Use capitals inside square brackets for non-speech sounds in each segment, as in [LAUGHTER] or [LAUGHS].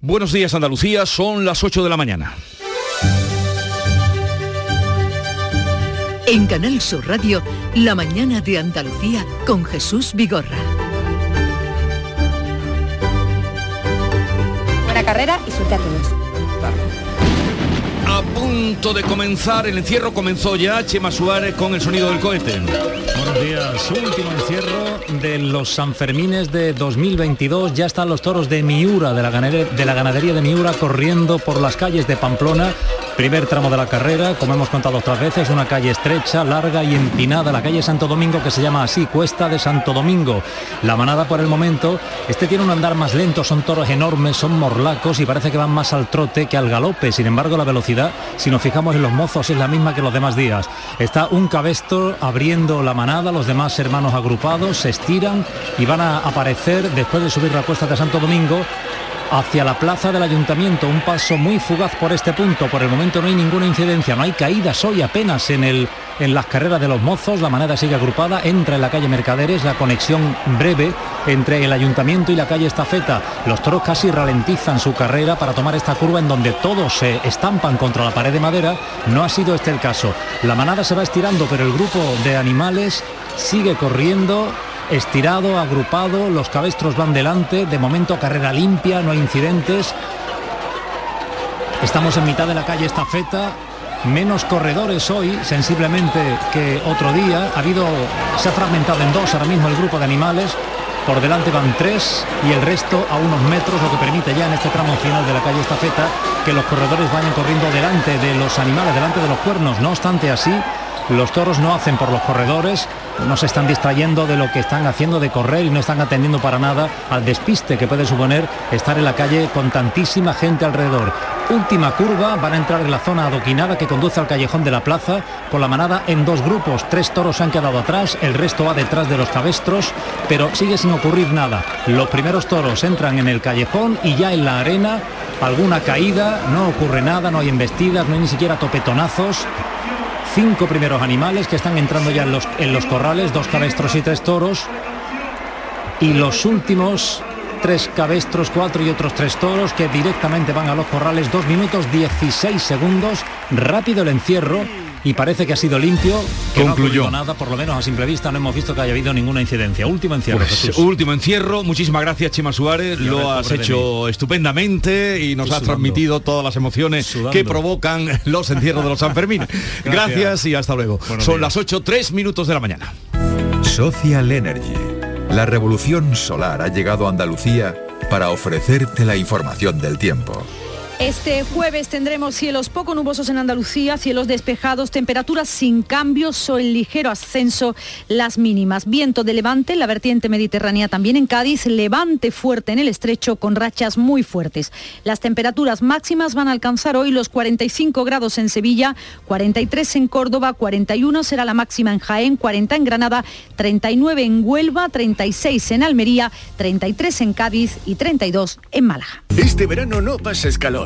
Buenos días Andalucía, son las 8 de la mañana. En Canal Sur Radio, La mañana de Andalucía con Jesús Vigorra. Buena carrera y suerte a todos. A punto de comenzar el encierro comenzó ya Chema Suárez con el sonido del cohete. Buenos días, último encierro de los Sanfermines de 2022. Ya están los toros de Miura, de la, de, la ganadería de Miura, corriendo por las calles de Pamplona. Primer tramo de la carrera, como hemos contado otras veces, una calle estrecha, larga y empinada, la calle Santo Domingo que se llama así, Cuesta de Santo Domingo. La manada por el momento, este tiene un andar más lento, son toros enormes, son morlacos y parece que van más al trote que al galope. Sin embargo, la velocidad, si nos fijamos en los mozos, es la misma que los demás días. Está un cabestro abriendo la manada, los demás hermanos agrupados se estiran y van a aparecer después de subir la cuesta de Santo Domingo hacia la plaza del ayuntamiento. Un paso muy fugaz por este punto. Por el momento no hay ninguna incidencia, no hay caídas hoy apenas en, el, en las carreras de los mozos. La manada sigue agrupada, entra en la calle Mercaderes, la conexión breve entre el ayuntamiento y la calle Estafeta. Los toros casi ralentizan su carrera para tomar esta curva en donde todos se estampan contra la pared de madera. No ha sido este el caso. La manada se va estirando, pero el grupo de animales sigue corriendo estirado, agrupado, los cabestros van delante, de momento carrera limpia, no hay incidentes. Estamos en mitad de la calle Estafeta, menos corredores hoy, sensiblemente que otro día. Ha habido, se ha fragmentado en dos ahora mismo el grupo de animales. Por delante van tres y el resto a unos metros, lo que permite ya en este tramo final de la calle Estafeta que los corredores vayan corriendo delante de los animales, delante de los cuernos. No obstante así, los toros no hacen por los corredores, no se están distrayendo de lo que están haciendo de correr y no están atendiendo para nada al despiste que puede suponer estar en la calle con tantísima gente alrededor. Última curva, van a entrar en la zona adoquinada que conduce al callejón de la plaza, con la manada en dos grupos. Tres toros se han quedado atrás, el resto va detrás de los cabestros, pero sigue sin ocurrir nada. Los primeros toros entran en el callejón y ya en la arena, alguna caída, no ocurre nada, no hay embestidas, no hay ni siquiera topetonazos cinco primeros animales que están entrando ya en los, en los corrales, dos cabestros y tres toros. Y los últimos tres cabestros, cuatro y otros tres toros que directamente van a los corrales, dos minutos 16 segundos, rápido el encierro y parece que ha sido limpio, que Concluyó. no ha nada, por lo menos a simple vista no hemos visto que haya habido ninguna incidencia. Último encierro. Pues, Jesús. último encierro, muchísimas gracias Chema Suárez, Y a ver, lo has hecho estupendamente y nos Estoy has sudando. transmitido todas las emociones Sudando. que provocan [LAUGHS] los encierros de los Sanfermín. [LAUGHS] gracias. y hasta luego. Buenos Son días. las 8, 3 minutos de la mañana. Social Energy. La revolución solar ha llegado a Andalucía para ofrecerte la información del tiempo. Este jueves tendremos cielos poco nubosos en Andalucía, cielos despejados, temperaturas sin cambios o en ligero ascenso las mínimas. Viento de levante en la vertiente mediterránea también en Cádiz, levante fuerte en el estrecho con rachas muy fuertes. Las temperaturas máximas van a alcanzar hoy los 45 grados en Sevilla, 43 en Córdoba, 41 será la máxima en Jaén, 40 en Granada, 39 en Huelva, 36 en Almería, 33 en Cádiz y 32 en Málaga. Este verano no pases calor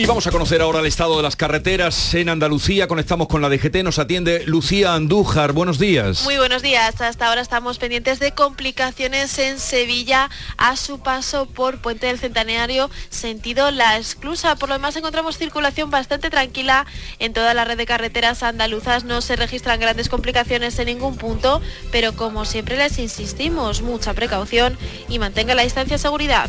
Y vamos a conocer ahora el estado de las carreteras en Andalucía. Conectamos con la DGT, nos atiende Lucía Andújar. Buenos días. Muy buenos días. Hasta ahora estamos pendientes de complicaciones en Sevilla a su paso por Puente del Centenario, sentido La Esclusa. Por lo demás encontramos circulación bastante tranquila en toda la red de carreteras andaluzas. No se registran grandes complicaciones en ningún punto, pero como siempre les insistimos, mucha precaución y mantenga la distancia de seguridad.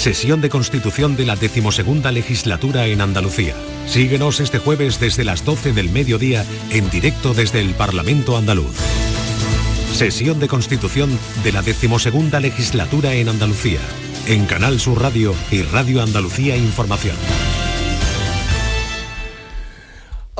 Sesión de constitución de la decimosegunda legislatura en Andalucía. Síguenos este jueves desde las 12 del mediodía en directo desde el Parlamento andaluz. Sesión de constitución de la decimosegunda legislatura en Andalucía. En Canal Sur Radio y Radio Andalucía Información.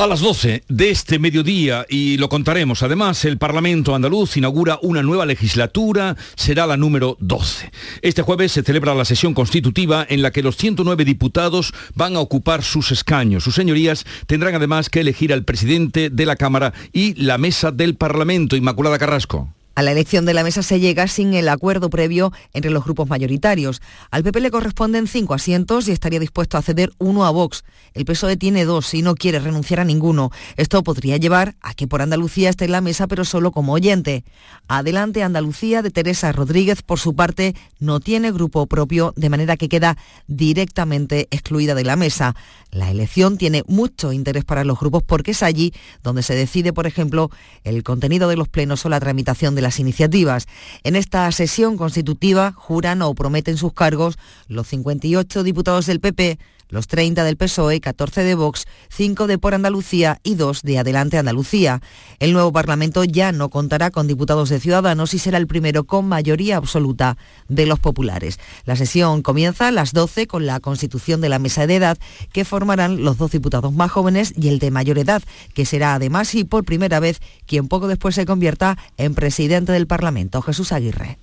A las 12 de este mediodía, y lo contaremos, además, el Parlamento andaluz inaugura una nueva legislatura, será la número 12. Este jueves se celebra la sesión constitutiva en la que los 109 diputados van a ocupar sus escaños. Sus señorías tendrán además que elegir al presidente de la Cámara y la mesa del Parlamento, Inmaculada Carrasco. A la elección de la mesa se llega sin el acuerdo previo entre los grupos mayoritarios. Al PP le corresponden cinco asientos y estaría dispuesto a ceder uno a Vox. El PSOE tiene dos y no quiere renunciar a ninguno. Esto podría llevar a que por Andalucía esté en la mesa, pero solo como oyente. Adelante Andalucía de Teresa Rodríguez, por su parte, no tiene grupo propio, de manera que queda directamente excluida de la mesa. La elección tiene mucho interés para los grupos porque es allí donde se decide, por ejemplo, el contenido de los plenos o la tramitación de las iniciativas. En esta sesión constitutiva juran o prometen sus cargos los 58 diputados del PP, los 30 del PSOE, 14 de Vox, 5 de Por Andalucía y 2 de Adelante Andalucía. El nuevo Parlamento ya no contará con diputados de Ciudadanos y será el primero con mayoría absoluta de los populares. La sesión comienza a las 12 con la constitución de la mesa de edad que formarán los dos diputados más jóvenes y el de mayor edad, que será además y por primera vez quien poco después se convierta en presidente del Parlamento, Jesús Aguirre.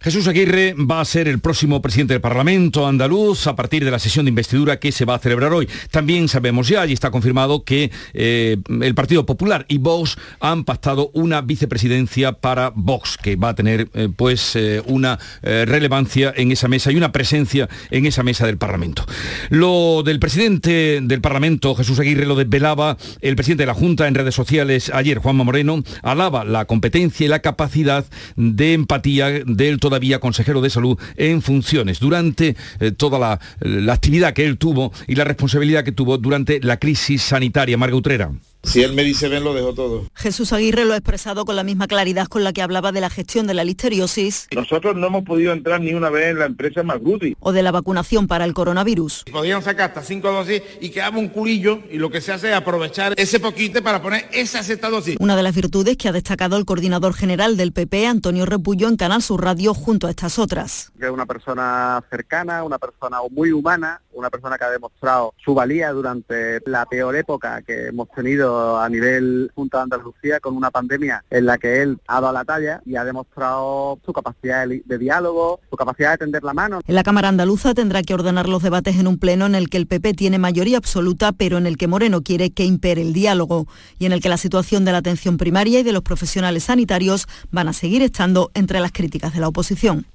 Jesús Aguirre va a ser el próximo presidente del Parlamento andaluz a partir de la sesión de investidura que se va a celebrar hoy. También sabemos ya, y está confirmado, que eh, el Partido Popular y Vox han pactado una vicepresidencia para Vox, que va a tener eh, pues eh, una relevancia en esa mesa y una presencia en esa mesa del Parlamento. Lo del presidente del Parlamento, Jesús Aguirre, lo desvelaba el presidente de la Junta en redes sociales ayer, Juanma Moreno, alaba la competencia y la capacidad de empatía del consejero de salud en funciones durante eh, toda la, la, actividad que él tuvo y la responsabilidad que tuvo durante la crisis sanitaria. Marga Utrera. Si él me dice ven, lo dejo todo. Jesús Aguirre lo ha expresado con la misma claridad con la que hablaba de la gestión de la listeriosis. Nosotros no hemos podido entrar ni una vez en la empresa Magruti. O de la vacunación para el coronavirus. Podían sacar hasta cinco dosis y quedaba un culillo y lo que se hace es aprovechar ese poquito para poner esa sexta dosis. Una de las virtudes que ha destacado el coordinador general del PP, Antonio Repullo, en Canal Sur Radio, junto a estas otras. Que es una persona cercana, una persona muy humana, una persona que ha demostrado su valía durante la peor época que hemos tenido a nivel Junta de Andalucía con una pandemia en la que él ha dado la talla y ha demostrado su capacidad de, diálogo, su capacidad de tender la mano. En la Cámara Andaluza tendrá que ordenar los debates en un pleno en el que el PP tiene mayoría absoluta, pero en el que Moreno quiere que impere el diálogo y en el que la situación de la atención primaria y de los profesionales sanitarios van a seguir estando entre las críticas de la oposición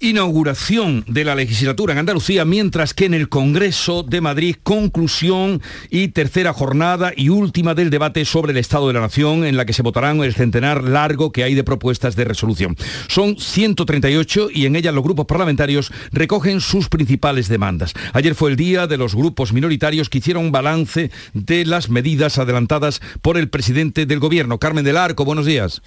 inauguración de la legislatura en Andalucía, mientras que en el Congreso de Madrid, conclusión y tercera jornada y última del debate sobre el Estado de la Nación, en la que se votarán el centenar largo que hay de propuestas de resolución. Son 138 y en ellas los grupos parlamentarios recogen sus principales demandas. Ayer fue el día de los grupos minoritarios que hicieron balance de las medidas adelantadas por el presidente del Gobierno. Carmen del Arco, buenos días.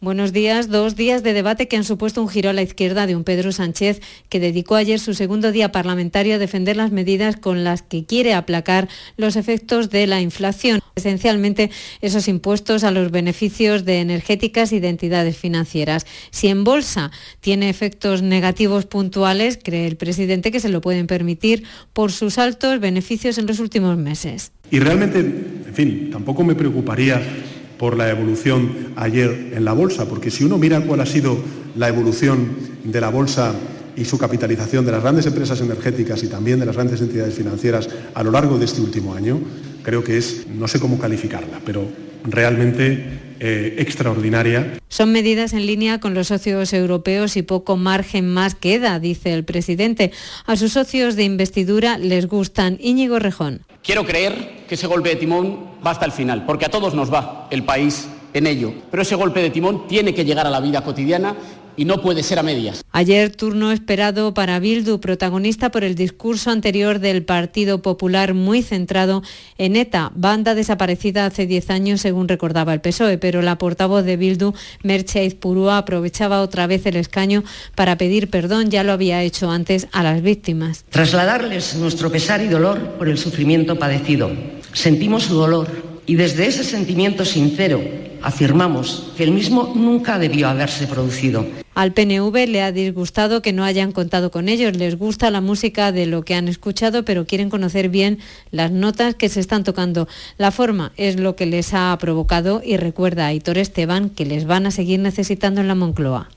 Buenos días. Dos días de debate que han supuesto un giro a la izquierda de un Pedro Sánchez que dedicó ayer su segundo día parlamentario a defender las medidas con las que quiere aplacar los efectos de la inflación. Esencialmente esos impuestos a los beneficios de energéticas y de entidades financieras. Si en bolsa tiene efectos negativos puntuales, cree el presidente que se lo pueden permitir por sus altos beneficios en los últimos meses. Y realmente, en fin, tampoco me preocuparía por la evolución ayer en la bolsa, porque si uno mira cuál ha sido la evolución de la bolsa y su capitalización de las grandes empresas energéticas y también de las grandes entidades financieras a lo largo de este último año, creo que es, no sé cómo calificarla, pero realmente eh, extraordinaria. Son medidas en línea con los socios europeos y poco margen más queda, dice el presidente. A sus socios de investidura les gustan. Íñigo Rejón. Quiero creer que ese golpe de timón va hasta el final, porque a todos nos va el país en ello. Pero ese golpe de timón tiene que llegar a la vida cotidiana y no puede ser a medias. Ayer turno esperado para Bildu, protagonista por el discurso anterior del Partido Popular muy centrado en ETA, banda desaparecida hace 10 años según recordaba el PSOE, pero la portavoz de Bildu, Merche Izpurúa, aprovechaba otra vez el escaño para pedir perdón, ya lo había hecho antes a las víctimas. Trasladarles nuestro pesar y dolor por el sufrimiento padecido. Sentimos su dolor y desde ese sentimiento sincero afirmamos que el mismo nunca debió haberse producido. Al PNV le ha disgustado que no hayan contado con ellos. Les gusta la música de lo que han escuchado, pero quieren conocer bien las notas que se están tocando. La forma es lo que les ha provocado y recuerda a Hitor Esteban que les van a seguir necesitando en la Moncloa.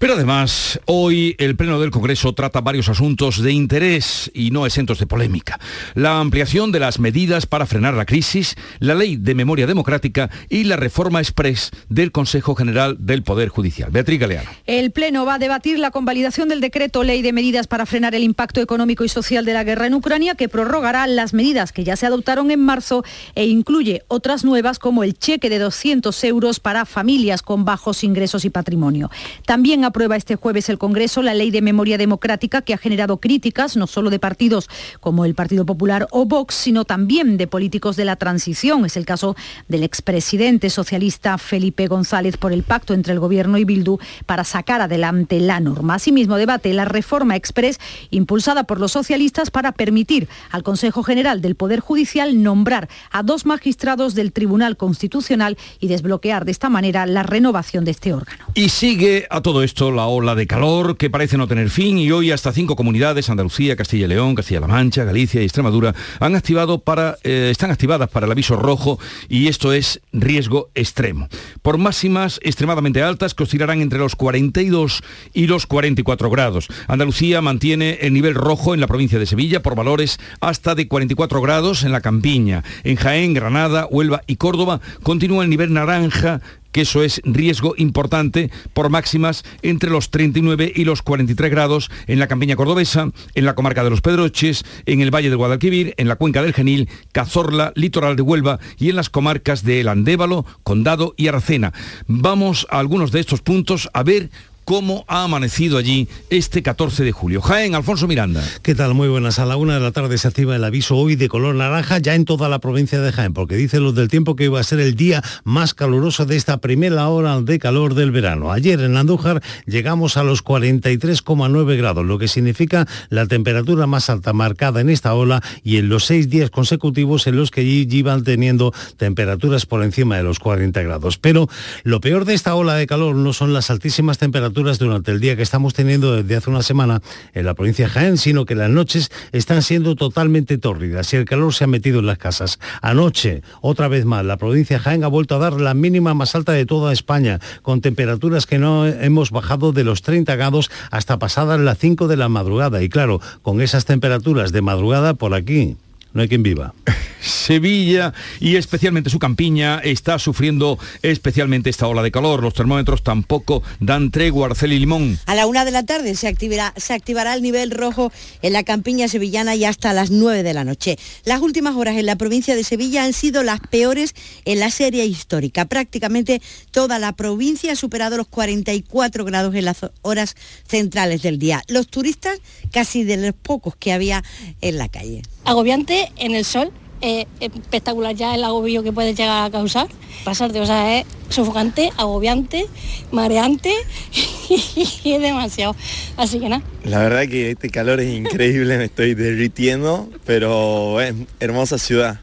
Pero además, hoy el Pleno del Congreso trata varios asuntos de interés y no exentos de polémica. La ampliación de las medidas para frenar la crisis, la ley de memoria democrática y la reforma express del Consejo General del Poder Judicial. Beatriz Galeano. El Pleno va a debatir la convalidación del decreto ley de medidas para frenar el impacto económico y social de la guerra en Ucrania, que prorrogará las medidas que ya se adoptaron en marzo e incluye otras nuevas como el cheque de 200 euros para familias con bajos ingresos y patrimonio. También aprueba este jueves el Congreso la ley de memoria democrática que ha generado críticas no solo de partidos como el Partido Popular o Vox, sino también de políticos de la transición. Es el caso del expresidente socialista Felipe González por el pacto entre el Gobierno y Bildu para sacar adelante la norma. Asimismo, debate la reforma express impulsada por los socialistas para permitir al Consejo General del Poder Judicial nombrar a dos magistrados del Tribunal Constitucional y desbloquear de esta manera la renovación de este órgano. Y sigue a todo esto la ola de calor que parece no tener fin y hoy hasta cinco comunidades, Andalucía, Castilla y León, Castilla-La Mancha, Galicia y Extremadura, han activado para, eh, están activadas para el aviso rojo y esto es riesgo extremo. Por máximas extremadamente altas que oscilarán entre los 42 y los 44 grados. Andalucía mantiene el nivel rojo en la provincia de Sevilla por valores hasta de 44 grados en la campiña. En Jaén, Granada, Huelva y Córdoba continúa el nivel naranja que eso es riesgo importante por máximas entre los 39 y los 43 grados en la campiña cordobesa, en la comarca de los Pedroches, en el Valle del Guadalquivir, en la cuenca del Genil, Cazorla, litoral de Huelva y en las comarcas de El Andévalo, Condado y Aracena. Vamos a algunos de estos puntos a ver cómo ha amanecido allí este 14 de julio. Jaén, Alfonso Miranda. ¿Qué tal? Muy buenas. A la una de la tarde se activa el aviso hoy de color naranja ya en toda la provincia de Jaén, porque dicen los del tiempo que iba a ser el día más caluroso de esta primera hora de calor del verano. Ayer en Andújar llegamos a los 43,9 grados, lo que significa la temperatura más alta marcada en esta ola y en los seis días consecutivos en los que allí iban teniendo temperaturas por encima de los 40 grados. Pero lo peor de esta ola de calor no son las altísimas temperaturas durante el día que estamos teniendo desde hace una semana en la provincia de Jaén, sino que las noches están siendo totalmente tórridas y el calor se ha metido en las casas. Anoche, otra vez más, la provincia de Jaén ha vuelto a dar la mínima más alta de toda España, con temperaturas que no hemos bajado de los 30 grados hasta pasadas las 5 de la madrugada. Y claro, con esas temperaturas de madrugada por aquí, no hay quien viva. Sevilla y especialmente su campiña está sufriendo especialmente esta ola de calor. Los termómetros tampoco dan tregua, Arcel y Limón. A la una de la tarde se activará, se activará el nivel rojo en la campiña sevillana y hasta las 9 de la noche. Las últimas horas en la provincia de Sevilla han sido las peores en la serie histórica. Prácticamente toda la provincia ha superado los 44 grados en las horas centrales del día. Los turistas casi de los pocos que había en la calle. Agobiante en el sol es espectacular ya el agobio que puede llegar a causar. Pasarte, o sea, es sofocante, agobiante, mareante [LAUGHS] y es demasiado. Así que nada. La verdad que este calor es increíble, me estoy derritiendo, pero es hermosa ciudad.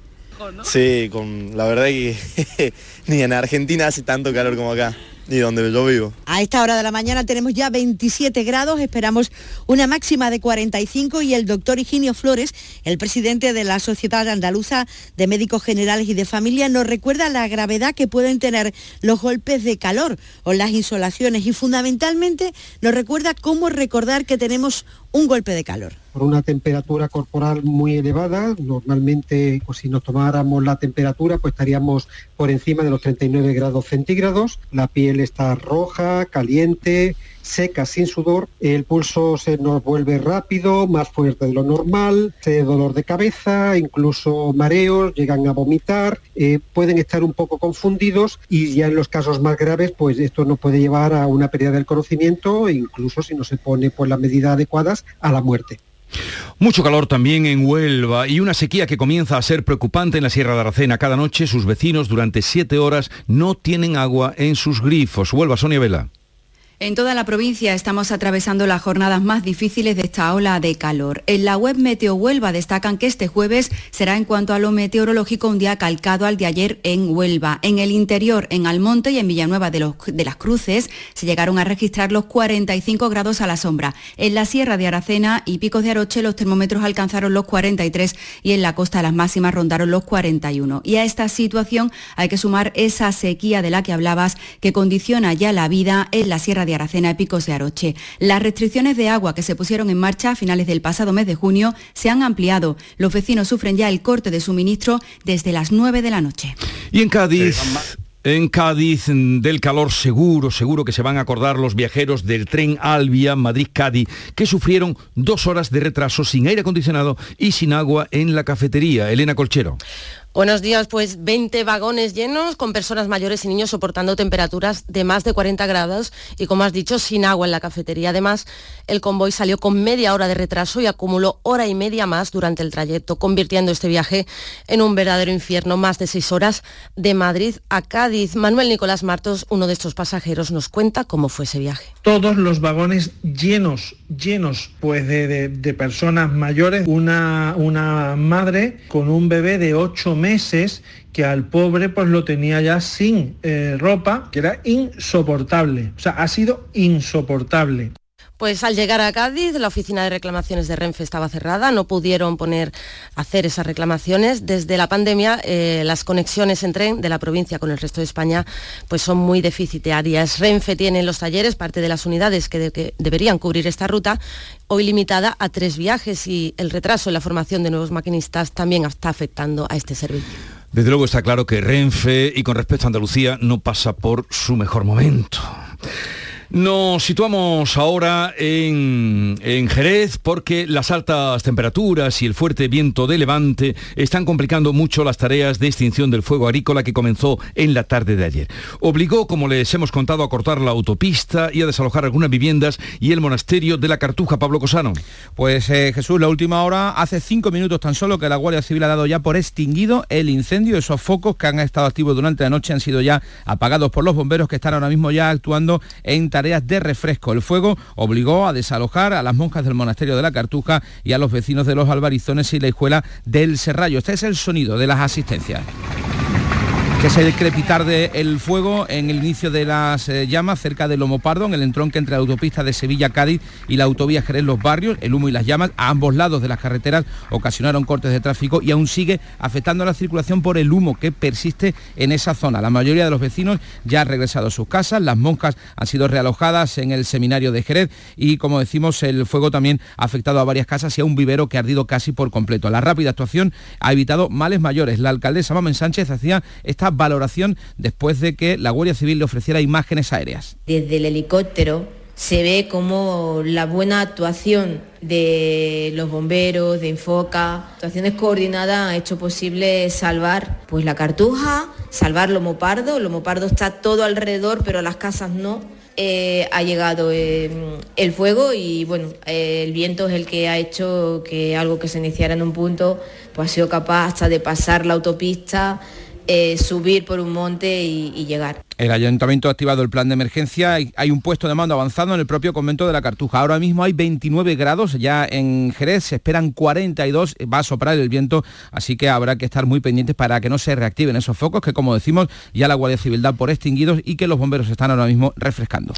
Sí, con la verdad que [LAUGHS] ni en Argentina hace tanto calor como acá ni donde yo vivo. A esta hora de la mañana tenemos ya 27 grados, esperamos una máxima de 45 y el doctor Higinio Flores, el presidente de la Sociedad Andaluza de Médicos Generales y de Familia, nos recuerda la gravedad que pueden tener los golpes de calor o las insolaciones y fundamentalmente nos recuerda cómo recordar que tenemos un golpe de calor por una temperatura corporal muy elevada. Normalmente, pues, si nos tomáramos la temperatura, pues estaríamos por encima de los 39 grados centígrados. La piel está roja, caliente, seca, sin sudor, el pulso se nos vuelve rápido, más fuerte de lo normal, se dolor de cabeza, incluso mareos, llegan a vomitar, eh, pueden estar un poco confundidos y ya en los casos más graves, pues esto nos puede llevar a una pérdida del conocimiento incluso si no se pone pues, las medidas adecuadas a la muerte. Mucho calor también en Huelva y una sequía que comienza a ser preocupante en la Sierra de Aracena. Cada noche sus vecinos durante siete horas no tienen agua en sus grifos. Huelva, Sonia Vela. En toda la provincia estamos atravesando las jornadas más difíciles de esta ola de calor. En la web Meteo Huelva destacan que este jueves será en cuanto a lo meteorológico un día calcado al de ayer en Huelva. En el interior, en Almonte y en Villanueva de, de las Cruces, se llegaron a registrar los 45 grados a la sombra. En la Sierra de Aracena y Picos de Aroche los termómetros alcanzaron los 43 y en la costa las máximas rondaron los 41. Y a esta situación hay que sumar esa sequía de la que hablabas que condiciona ya la vida en la Sierra de Aracena y Picos de Aroche. Las restricciones de agua que se pusieron en marcha a finales del pasado mes de junio se han ampliado. Los vecinos sufren ya el corte de suministro desde las 9 de la noche. Y en Cádiz... En Cádiz, del calor seguro, seguro que se van a acordar los viajeros del tren Albia Madrid-Cádiz, que sufrieron dos horas de retraso sin aire acondicionado y sin agua en la cafetería. Elena Colchero. Buenos días, pues 20 vagones llenos con personas mayores y niños soportando temperaturas de más de 40 grados y como has dicho, sin agua en la cafetería. Además, el convoy salió con media hora de retraso y acumuló hora y media más durante el trayecto, convirtiendo este viaje en un verdadero infierno, más de seis horas de Madrid a Cádiz. Manuel Nicolás Martos, uno de estos pasajeros, nos cuenta cómo fue ese viaje. Todos los vagones llenos, llenos pues de, personas mayores, una, una madre con un bebé de 8 meses meses que al pobre pues lo tenía ya sin eh, ropa, que era insoportable. O sea, ha sido insoportable. Pues al llegar a Cádiz, la oficina de reclamaciones de Renfe estaba cerrada, no pudieron poner hacer esas reclamaciones. Desde la pandemia, eh, las conexiones en tren de la provincia con el resto de España pues son muy deficitarias. Renfe tiene en los talleres parte de las unidades que, que deberían cubrir esta ruta, hoy limitada a tres viajes y el retraso en la formación de nuevos maquinistas también está afectando a este servicio. Desde luego está claro que Renfe, y con respecto a Andalucía, no pasa por su mejor momento. Nos situamos ahora en, Jerez porque las altas temperaturas y el fuerte viento de levante están complicando mucho las tareas de extinción del fuego agrícola que comenzó en la tarde de ayer. Obligó, como les hemos contado, a cortar la autopista y a desalojar algunas viviendas y el monasterio de la Cartuja, Pablo Cosano. Pues eh, Jesús, la última hora, hace cinco minutos tan solo que la Guardia Civil ha dado ya por extinguido el incendio. Esos focos que han estado activos durante la noche han sido ya apagados por los bomberos que están ahora mismo ya actuando en tareas de refresco. El fuego obligó a desalojar a las monjas del monasterio de la Cartuja y a los vecinos de los Albarizones y la escuela del Serrallo. Este es el sonido de las asistencias que es el crepitar del fuego en el inicio de las eh, llamas cerca de Lomo Pardo, en el entronque entre la autopista de Sevilla-Cádiz y la autovía Jerez Los Barrios. El humo y las llamas a ambos lados de las carreteras ocasionaron cortes de tráfico y aún sigue afectando la circulación por el humo que persiste en esa zona. La mayoría de los vecinos ya han regresado a sus casas, las monjas han sido realojadas en el seminario de Jerez y como decimos el fuego también ha afectado a varias casas y a un vivero que ha ardido casi por completo. La rápida actuación ha evitado males mayores. La alcaldesa Mamen Sánchez hacía esta valoración después de que la Guardia Civil le ofreciera imágenes aéreas. Desde el helicóptero se ve como la buena actuación de los bomberos, de Infoca, actuaciones coordinadas ha hecho posible salvar pues la cartuja, salvar Lomo Pardo. Lomo Pardo está todo alrededor, pero las casas no. Eh, ha llegado eh, el fuego y bueno, eh, el viento es el que ha hecho que algo que se iniciara en un punto pues ha sido capaz hasta de pasar la autopista eh, subir por un monte y, llegar. El ayuntamiento ha activado el plan de emergencia. Hay, un puesto de mando avanzado en el propio convento de la Cartuja. Ahora mismo hay 29 grados ya en Jerez, se esperan 42, va a soplar el viento, así que habrá que estar muy pendientes para que no se reactiven esos focos que, como decimos, ya la Guardia Civil da por extinguidos y que los bomberos están ahora mismo refrescando.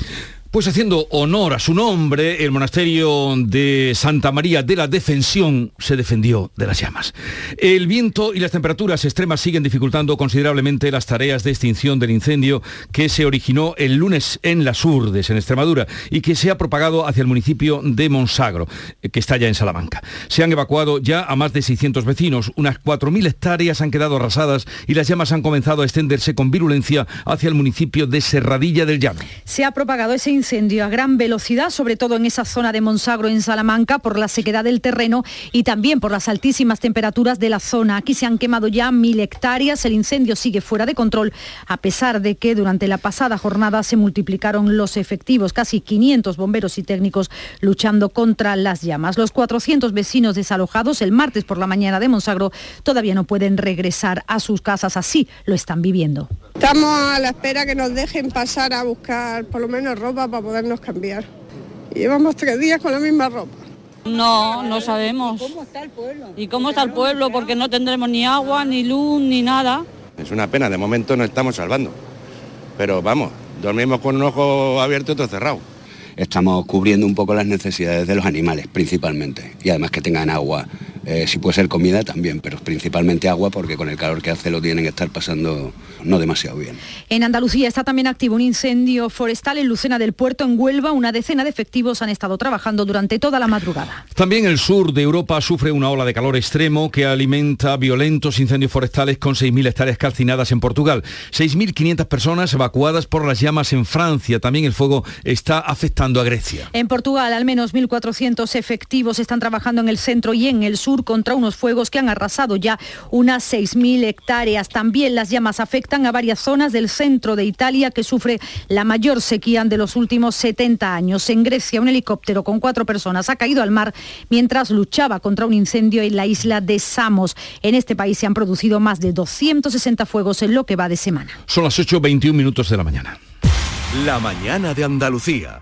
Pues haciendo honor a su nombre, el monasterio de Santa María de la Defensión se defendió de las llamas. El viento y las temperaturas extremas siguen dificultando considerablemente las tareas de extinción del incendio que se originó el lunes en Las Urdes, en Extremadura, y que se ha propagado hacia el municipio de Monsagro, eh, que está ya en Salamanca. Se han evacuado ya a más de 600 vecinos, unas 4.000 hectáreas han quedado arrasadas y las llamas han comenzado a extenderse con virulencia hacia el municipio de Serradilla del Llano. Se ha propagado ese incendio a gran velocidad, sobre todo en esa zona de Monsagro, en Salamanca, por la sequedad del terreno y también por las altísimas temperaturas de la zona. Aquí se han quemado ya mil hectáreas, el incendio sigue fuera de control, a pesar de que durante la pasada jornada se multiplicaron los efectivos, casi 500 bomberos y técnicos luchando contra las llamas. Los 400 vecinos desalojados el martes por la mañana de Monsagro todavía no pueden regresar a sus casas, así lo están viviendo. Estamos a la espera que nos dejen pasar a buscar por lo menos ropa para podernos cambiar. Llevamos tres días con la misma ropa. No, no sabemos. ¿Cómo está el pueblo? ¿Y cómo está el pueblo? Porque no tendremos ni agua, ni luz, ni nada. Es una pena, de momento nos estamos salvando. Pero vamos, dormimos con un ojo abierto y otro cerrado. Estamos cubriendo un poco las necesidades de los animales, principalmente. Y además que tengan agua. Eh, si puede ser comida también, pero principalmente agua porque con el calor que hace lo tienen que estar pasando no demasiado bien. En Andalucía está también activo un incendio forestal en Lucena del Puerto, en Huelva. Una decena de efectivos han estado trabajando durante toda la madrugada. También el sur de Europa sufre una ola de calor extremo que alimenta violentos incendios forestales con 6.000 hectáreas calcinadas en Portugal. 6.500 personas evacuadas por las llamas en Francia. También el fuego está afectando a Grecia. En Portugal, al menos 1.400 efectivos están trabajando en el centro y en el sur contra unos fuegos que han arrasado ya unas 6.000 hectáreas. También las llamas afectan a varias zonas del centro de Italia que sufre la mayor sequía de los últimos 70 años. En Grecia, un helicóptero con cuatro personas ha caído al mar mientras luchaba contra un incendio en la isla de Samos. En este país se han producido más de 260 fuegos en lo que va de semana. Son las 8.21 minutos de la mañana. La mañana de Andalucía.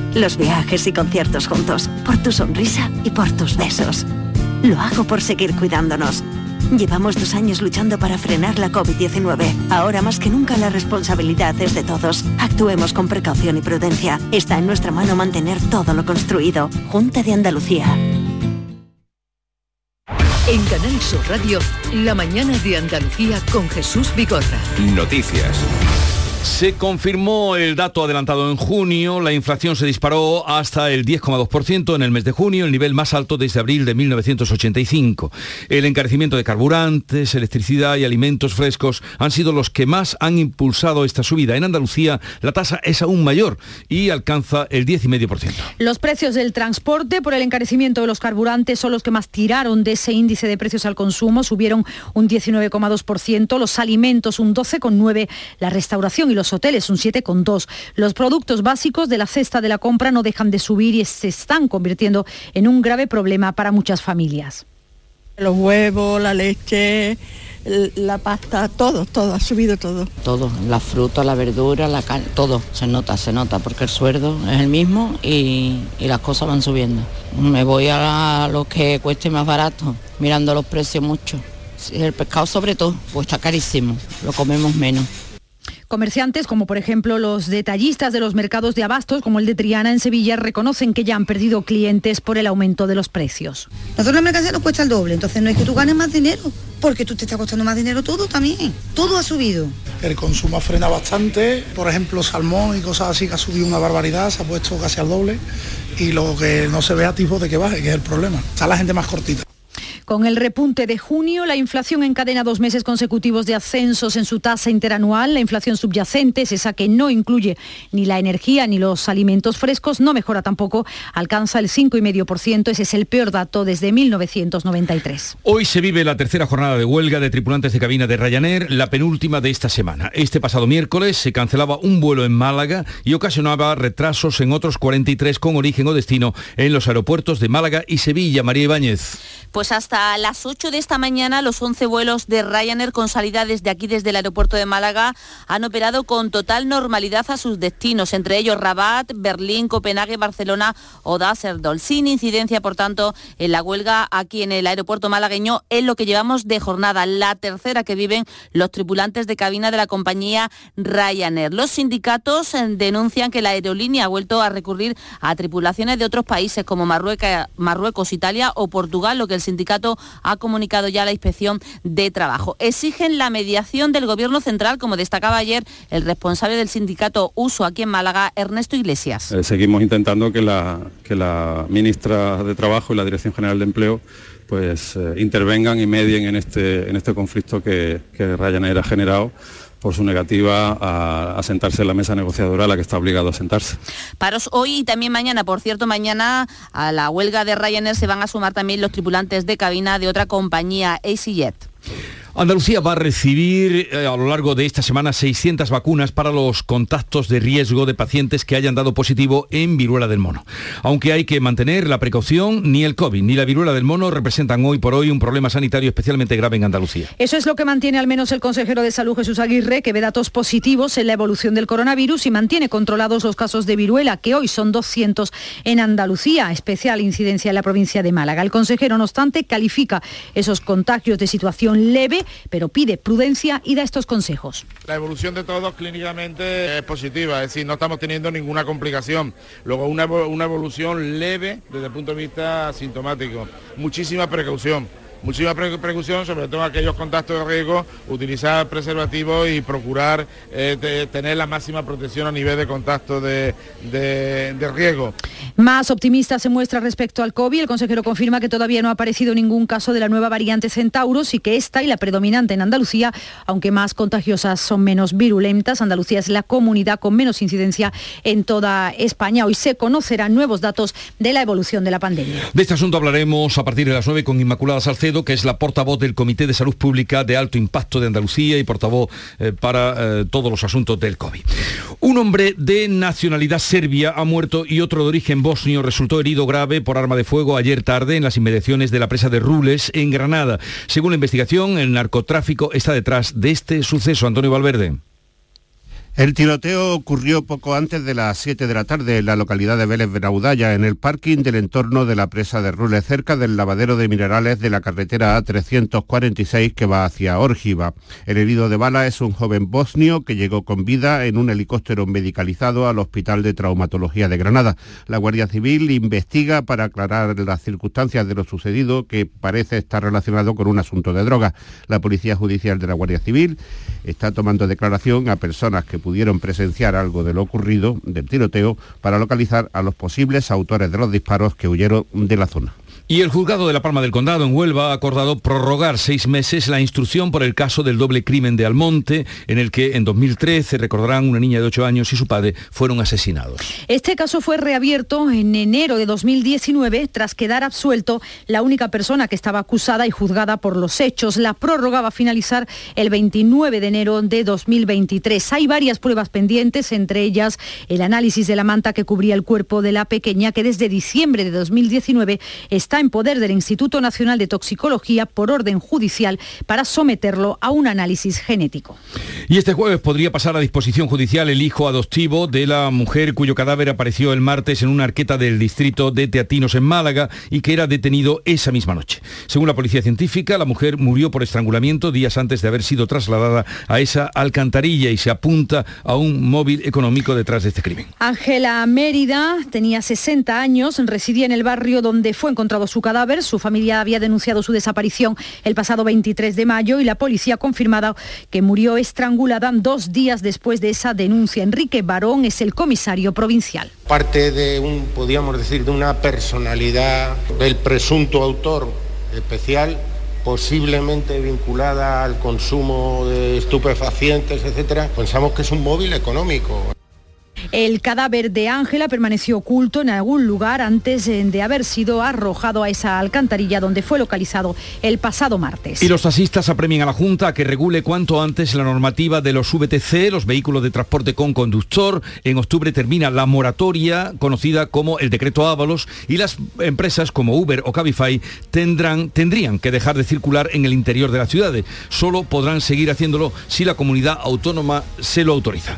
los viajes y conciertos juntos, por tu sonrisa y por tus besos. Lo hago por seguir cuidándonos. Llevamos dos años luchando para frenar la COVID-19. Ahora más que nunca la responsabilidad es de todos. Actuemos con precaución y prudencia. Está en nuestra mano mantener todo lo construido. Junta de Andalucía. En Canal Sur Radio, la mañana de Andalucía con Jesús Vigorra. Noticias. Se confirmó el dato adelantado en junio, la inflación se disparó hasta el 10,2% en el mes de junio, el nivel más alto desde abril de 1985. El encarecimiento de carburantes, electricidad y alimentos frescos han sido los que más han impulsado esta subida. En Andalucía la tasa es aún mayor y alcanza el 10,5%. Los precios del transporte por el encarecimiento de los carburantes son los que más tiraron de ese índice de precios al consumo, subieron un 19,2%, los alimentos un 12,9%, la restauración y los hoteles un 7,2. Los productos básicos de la cesta de la compra no dejan de subir y se están convirtiendo en un grave problema para muchas familias. Los huevos, la leche, la pasta, todo, todo, ha subido todo. Todo, la fruta, la verdura, la carne, todo, se nota, se nota, porque el sueldo es el mismo y, y las cosas van subiendo. Me voy a lo que cueste más barato, mirando los precios mucho. El pescado sobre todo, pues está carísimo, lo comemos menos. Comerciantes, como por ejemplo los detallistas de los mercados de abastos, como el de Triana en Sevilla, reconocen que ya han perdido clientes por el aumento de los precios. Nosotros la mercancía nos cuesta el doble, entonces no es que tú ganes más dinero, porque tú te está costando más dinero todo también. Todo ha subido. El consumo frena bastante, por ejemplo, salmón y cosas así que ha subido una barbaridad, se ha puesto casi al doble y lo que no se ve a tipo de que baje, que es el problema. Está la gente más cortita. Con el repunte de junio, la inflación encadena dos meses consecutivos de ascensos en su tasa interanual. La inflación subyacente es esa que no incluye ni la energía ni los alimentos frescos, no mejora tampoco, alcanza el 5,5%. Ese es el peor dato desde 1993. Hoy se vive la tercera jornada de huelga de tripulantes de cabina de Ryanair, la penúltima de esta semana. Este pasado miércoles se cancelaba un vuelo en Málaga y ocasionaba retrasos en otros 43 con origen o destino en los aeropuertos de Málaga y Sevilla. María Ibáñez. Pues hasta las 8 de esta mañana los 11 vuelos de Ryanair con salida desde aquí, desde el aeropuerto de Málaga, han operado con total normalidad a sus destinos, entre ellos Rabat, Berlín, Copenhague, Barcelona o Düsseldorf. Sin incidencia, por tanto, en la huelga aquí en el aeropuerto malagueño es lo que llevamos de jornada, la tercera que viven los tripulantes de cabina de la compañía Ryanair. Los sindicatos eh, denuncian que la aerolínea ha vuelto a recurrir a tripulaciones de otros países como Marruecos, Marruecos Italia o Portugal, lo que el sindicato ha comunicado ya a la inspección de trabajo. Exigen la mediación del gobierno central, como destacaba ayer el responsable del sindicato Uso aquí en Málaga, Ernesto Iglesias. Eh, seguimos intentando que la, que la ministra de Trabajo y la Dirección General de Empleo pues eh, intervengan y medien en este, en este conflicto que, que Ryanair ha generado por su negativa a, sentarse en la mesa negociadora a la que está obligado a sentarse. Paros hoy y también mañana. Por cierto, mañana a la huelga de Ryanair se van a sumar también los tripulantes de cabina de otra compañía, EasyJet. Andalucía va a recibir eh, a lo largo de esta semana 600 vacunas para los contactos de riesgo de pacientes que hayan dado positivo en viruela del mono. Aunque hay que mantener la precaución, ni el COVID ni la viruela del mono representan hoy por hoy un problema sanitario especialmente grave en Andalucía. Eso es lo que mantiene al menos el consejero de Salud Jesús Aguirre, que ve datos positivos en la evolución del coronavirus y mantiene controlados los casos de viruela, que hoy son 200 en Andalucía, especial incidencia en la provincia de Málaga. El consejero, no obstante, califica esos contagios de situación leve pero pide prudencia y da estos consejos. La evolución de todos clínicamente es positiva, es decir, no estamos teniendo ninguna complicación. Luego una, una evolución leve desde el punto de vista sintomático. Muchísima precaución muchísima precaución, sobre todo aquellos contactos de riesgo, utilizar preservativos y procurar eh, tener la máxima protección a nivel de contacto de, riesgo. Más optimista se muestra respecto al COVID. El consejero confirma que todavía no ha aparecido ningún caso de la nueva variante Centauros y que esta y la predominante en Andalucía, aunque más contagiosas, son menos virulentas. Andalucía es la comunidad con menos incidencia en toda España. Hoy se conocerán nuevos datos de la evolución de la pandemia. De este asunto hablaremos a partir de las 9 con Inmaculada Salcedo que es la portavoz del Comité de Salud Pública de Alto Impacto de Andalucía y portavoz eh, para eh, todos los asuntos del COVID. Un hombre de nacionalidad serbia ha muerto y otro de origen bosnio resultó herido grave por arma de fuego ayer tarde en las inmediaciones de la presa de Rules, en Granada. Según la investigación, el narcotráfico está detrás de este suceso. Antonio Valverde. El tiroteo ocurrió poco antes de las 7 de la tarde en la localidad de Vélez Benaudalla, en el parking del entorno de la presa de Rule, cerca del lavadero de minerales de la carretera A346 que va hacia Órgiva. El herido de bala es un joven bosnio que llegó con vida en un helicóptero medicalizado al Hospital de Traumatología de Granada. La Guardia Civil investiga para aclarar las circunstancias de lo sucedido que parece estar relacionado con un asunto de droga. La Policía Judicial de la Guardia Civil está tomando declaración a personas que pudieron presenciar algo de lo ocurrido del tiroteo para localizar a los posibles autores de los disparos que huyeron de la zona. Y el juzgado de la Palma del Condado en Huelva ha acordado prorrogar seis meses la instrucción por el caso del doble crimen de Almonte, en el que en 2013, recordarán, una niña de 8 años y su padre fueron asesinados. Este caso fue reabierto en enero de 2019 tras quedar absuelto la única persona que estaba acusada y juzgada por los hechos. La prórroga va a finalizar el 29 de enero de 2023. Hay varias pruebas pendientes, entre ellas el análisis de la manta que cubría el cuerpo de la pequeña que desde diciembre de 2019 está en poder del Instituto Nacional de Toxicología por orden judicial para someterlo a un análisis genético. Y este jueves podría pasar a disposición judicial el hijo adoptivo de la mujer cuyo cadáver apareció el martes en una arqueta del distrito de Teatinos en Málaga y que era detenido esa misma noche. Según la policía científica, la mujer murió por estrangulamiento días antes de haber sido trasladada a esa alcantarilla y se apunta a un móvil económico detrás de este crimen. Ángela Mérida tenía 60 años, residía en el barrio donde fue encontrado su cadáver. Su familia había denunciado su desaparición el pasado 23 de mayo y la policía ha confirmado que murió estrangulada dos días después de esa denuncia. Enrique Barón es el comisario provincial. Parte de un, podríamos decir, de una personalidad del presunto autor especial posiblemente vinculada al consumo de estupefacientes, etcétera, pensamos que es un móvil económico. El cadáver de Ángela permaneció oculto en algún lugar antes eh, de haber sido arrojado a esa alcantarilla donde fue localizado el pasado martes. Y los taxistas apremian a la Junta a que regule cuanto antes la normativa de los VTC, los vehículos de transporte con conductor. En octubre termina la moratoria conocida como el decreto Ábalos y las empresas como Uber o Cabify tendrán, tendrían que dejar de circular en el interior de las ciudades. Solo podrán seguir haciéndolo si la comunidad autónoma se lo autoriza.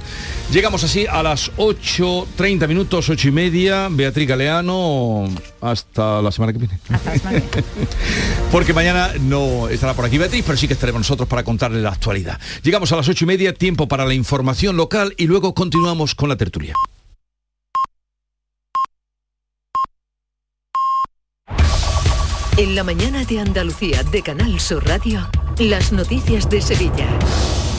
Llegamos así a las 8.30 minutos, 8 y media. Beatriz Galeano, hasta la semana que viene. [LAUGHS] Porque mañana no estará por aquí Beatriz, pero sí que estaremos nosotros para contarle la actualidad. Llegamos a las 8 y media, tiempo para la información local y luego continuamos con la tertulia. En la mañana de Andalucía de Canal Sur Radio, las noticias de Sevilla.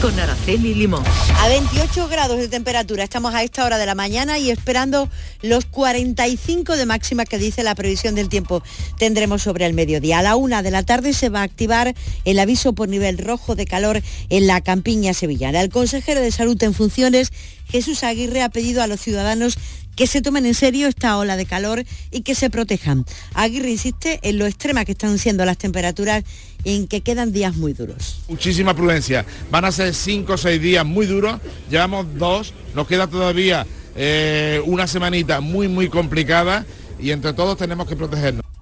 Con Araceli Limón. A 28 grados de temperatura estamos a esta hora de la mañana y esperando los 45 de máxima que dice la previsión del tiempo tendremos sobre el mediodía. A la una de la tarde se va a activar el aviso por nivel rojo de calor en la campiña sevillana. El consejero de salud en funciones, Jesús Aguirre, ha pedido a los ciudadanos que se tomen en serio esta ola de calor y que se protejan. Aguirre insiste en lo extremas que están siendo las temperaturas y en que quedan días muy duros. Muchísima prudencia. Van a ser cinco o seis días muy duros. Llevamos dos. Nos queda todavía eh, una semanita muy, muy complicada y entre todos tenemos que protegernos.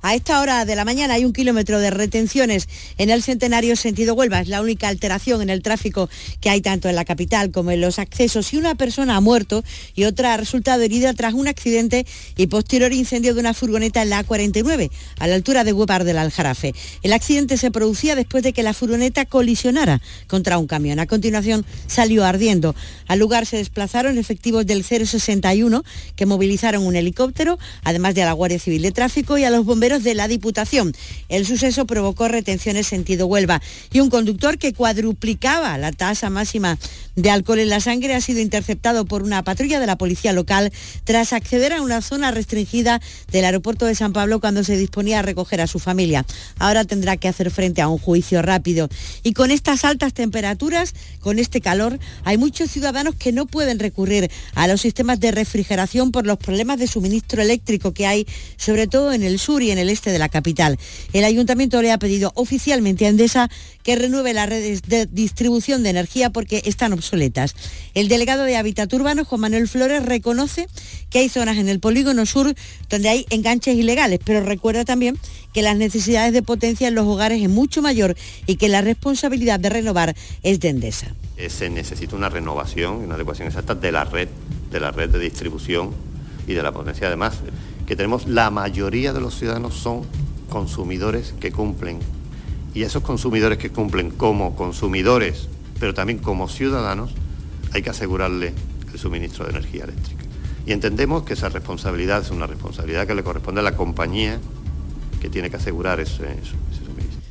A esta hora de la mañana hay un kilómetro de retenciones en el centenario sentido Huelva. Es la única alteración en el tráfico que hay tanto en la capital como en los accesos. Y una persona ha muerto y otra ha resultado herida tras un accidente y posterior incendio de una furgoneta en la A49, a la altura de Huevar del Aljarafe. El accidente se producía después de que la furgoneta colisionara contra un camión. A continuación salió ardiendo. Al lugar se desplazaron efectivos del 061 que movilizaron un helicóptero, además de a la Guardia Civil de Tráfico y a los bomberos de la Diputación. El suceso provocó retenciones sentido Huelva y un conductor que cuadruplicaba la tasa máxima de alcohol en la sangre ha sido interceptado por una patrulla de la policía local tras acceder a una zona restringida del aeropuerto de San Pablo cuando se disponía a recoger a su familia. Ahora tendrá que hacer frente a un juicio rápido. Y con estas altas temperaturas, con este calor, hay muchos ciudadanos que no pueden recurrir a los sistemas de refrigeración por los problemas de suministro eléctrico que hay, sobre todo en el sur y en el este de la capital. El ayuntamiento le ha pedido oficialmente a Endesa que renueve las redes de distribución de energía porque están obsoletas. El delegado de Hábitat Urbano, Juan Manuel Flores, reconoce que hay zonas en el polígono sur donde hay enganches ilegales, pero recuerda también que las necesidades de potencia en los hogares es mucho mayor y que la responsabilidad de renovar es de Endesa. Se necesita una renovación una adecuación exacta de la red, de la red de distribución y de la potencia además que tenemos la mayoría de los ciudadanos son consumidores que cumplen. Y esos consumidores que cumplen como consumidores, pero también como ciudadanos, hay que asegurarle el suministro de energía eléctrica. Y entendemos que esa responsabilidad es una responsabilidad que le corresponde a la compañía que tiene que asegurar ese,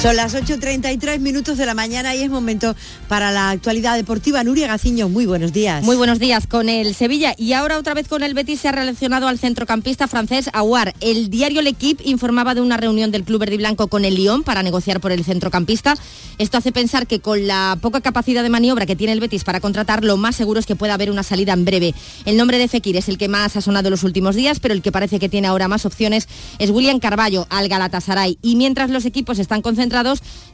Son las 8.33 minutos de la mañana y es momento para la actualidad deportiva. Nuria Gaciño, muy buenos días. Muy buenos días con el Sevilla y ahora otra vez con el Betis se ha relacionado al centrocampista francés Aguar. El diario L'Equipe informaba de una reunión del Club Verde Blanco con el Lyon para negociar por el centrocampista. Esto hace pensar que con la poca capacidad de maniobra que tiene el Betis para contratar, lo más seguro es que pueda haber una salida en breve. El nombre de Fekir es el que más ha sonado los últimos días, pero el que parece que tiene ahora más opciones es William Carballo al Galatasaray. Y mientras los equipos están concentrados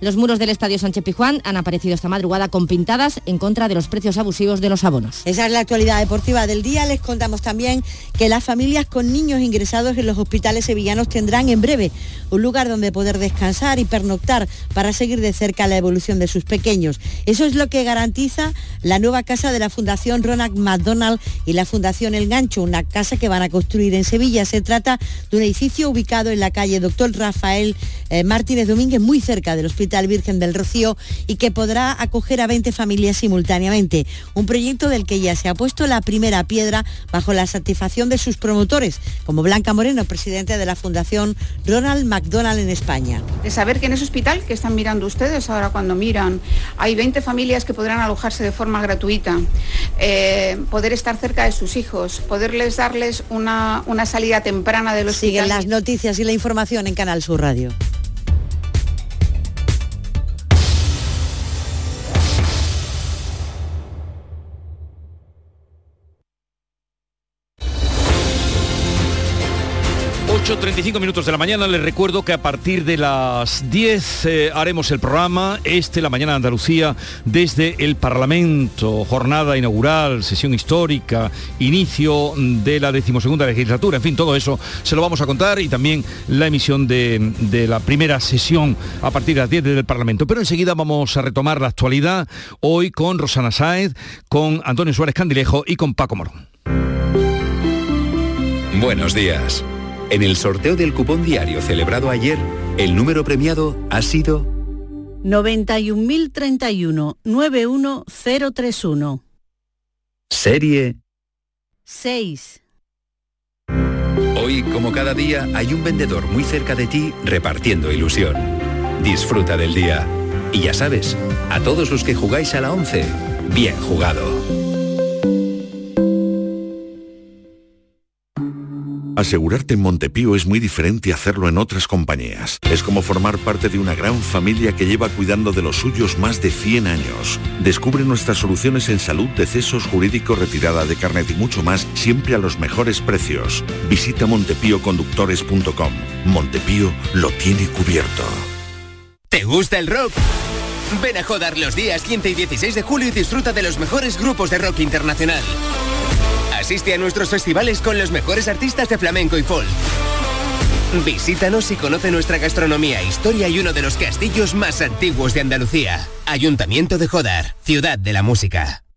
los muros del Estadio Sánchez Pijuán han aparecido esta madrugada con pintadas en contra de los precios abusivos de los abonos. Esa es la actualidad deportiva del día. Les contamos también que las familias con niños ingresados en los hospitales sevillanos tendrán en breve un lugar donde poder descansar y pernoctar para seguir de cerca la evolución de sus pequeños. Eso es lo que garantiza la nueva casa de la Fundación Ronald McDonald y la Fundación El Gancho, una casa que van a construir en Sevilla. Se trata de un edificio ubicado en la calle Doctor Rafael eh, Martínez Domínguez, muy cerca del Hospital Virgen del Rocío, y que podrá acoger a 20 familias simultáneamente. Un proyecto del que ya se ha puesto la primera piedra bajo la satisfacción de sus promotores, como Blanca Moreno, presidente de la Fundación Ronald McDonald en España. De saber que en ese hospital que están mirando ustedes ahora cuando miran, hay 20 familias que podrán alojarse de forma gratuita, eh, poder estar cerca de sus hijos, poderles darles una, una salida temprana del hospital. Siguen las noticias y la información en Canal Sur Radio. 8.35 minutos de la mañana. Les recuerdo que a partir de las 10 eh, haremos el programa Este, la mañana de Andalucía, desde el Parlamento. Jornada inaugural, sesión histórica, inicio de la decimosegunda legislatura. En fin, todo eso se lo vamos a contar y también la emisión de, de la primera sesión a partir de las 10 del Parlamento. Pero enseguida vamos a retomar la actualidad hoy con Rosana Sáez, con Antonio Suárez Candilejo y con Paco Morón. Buenos días. En el sorteo del cupón diario celebrado ayer, el número premiado ha sido 91.031 91031. Serie 6. Hoy, como cada día, hay un vendedor muy cerca de ti repartiendo ilusión. Disfruta del día. Y ya sabes, a todos los que jugáis a la 11, bien jugado. Asegurarte en Montepío es muy diferente a hacerlo en otras compañías. Es como formar parte de una gran familia que lleva cuidando de los suyos más de 100 años. Descubre nuestras soluciones en salud, decesos, jurídico, retirada de carnet y mucho más, siempre a los mejores precios. Visita montepíoconductores.com. Montepío lo tiene cubierto. ¿Te gusta el rock? Ven a Jodar los días 15 y 16 de julio y disfruta de los mejores grupos de rock internacional. Asiste a nuestros festivales con los mejores artistas de flamenco y folk. Visítanos y conoce nuestra gastronomía, historia y uno de los castillos más antiguos de Andalucía. Ayuntamiento de Jodar, ciudad de la música.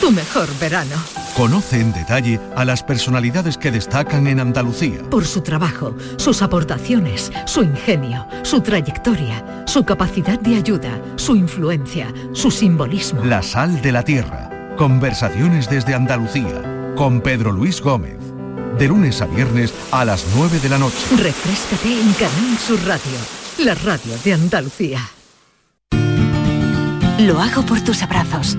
tu mejor verano. Conoce en detalle a las personalidades que destacan en Andalucía. Por su trabajo, sus aportaciones, su ingenio, su trayectoria, su capacidad de ayuda, su influencia, su simbolismo. La sal de la tierra. Conversaciones desde Andalucía. Con Pedro Luis Gómez. De lunes a viernes a las 9 de la noche. Refrescate en Canal Sur Radio, la radio de Andalucía. Lo hago por tus abrazos,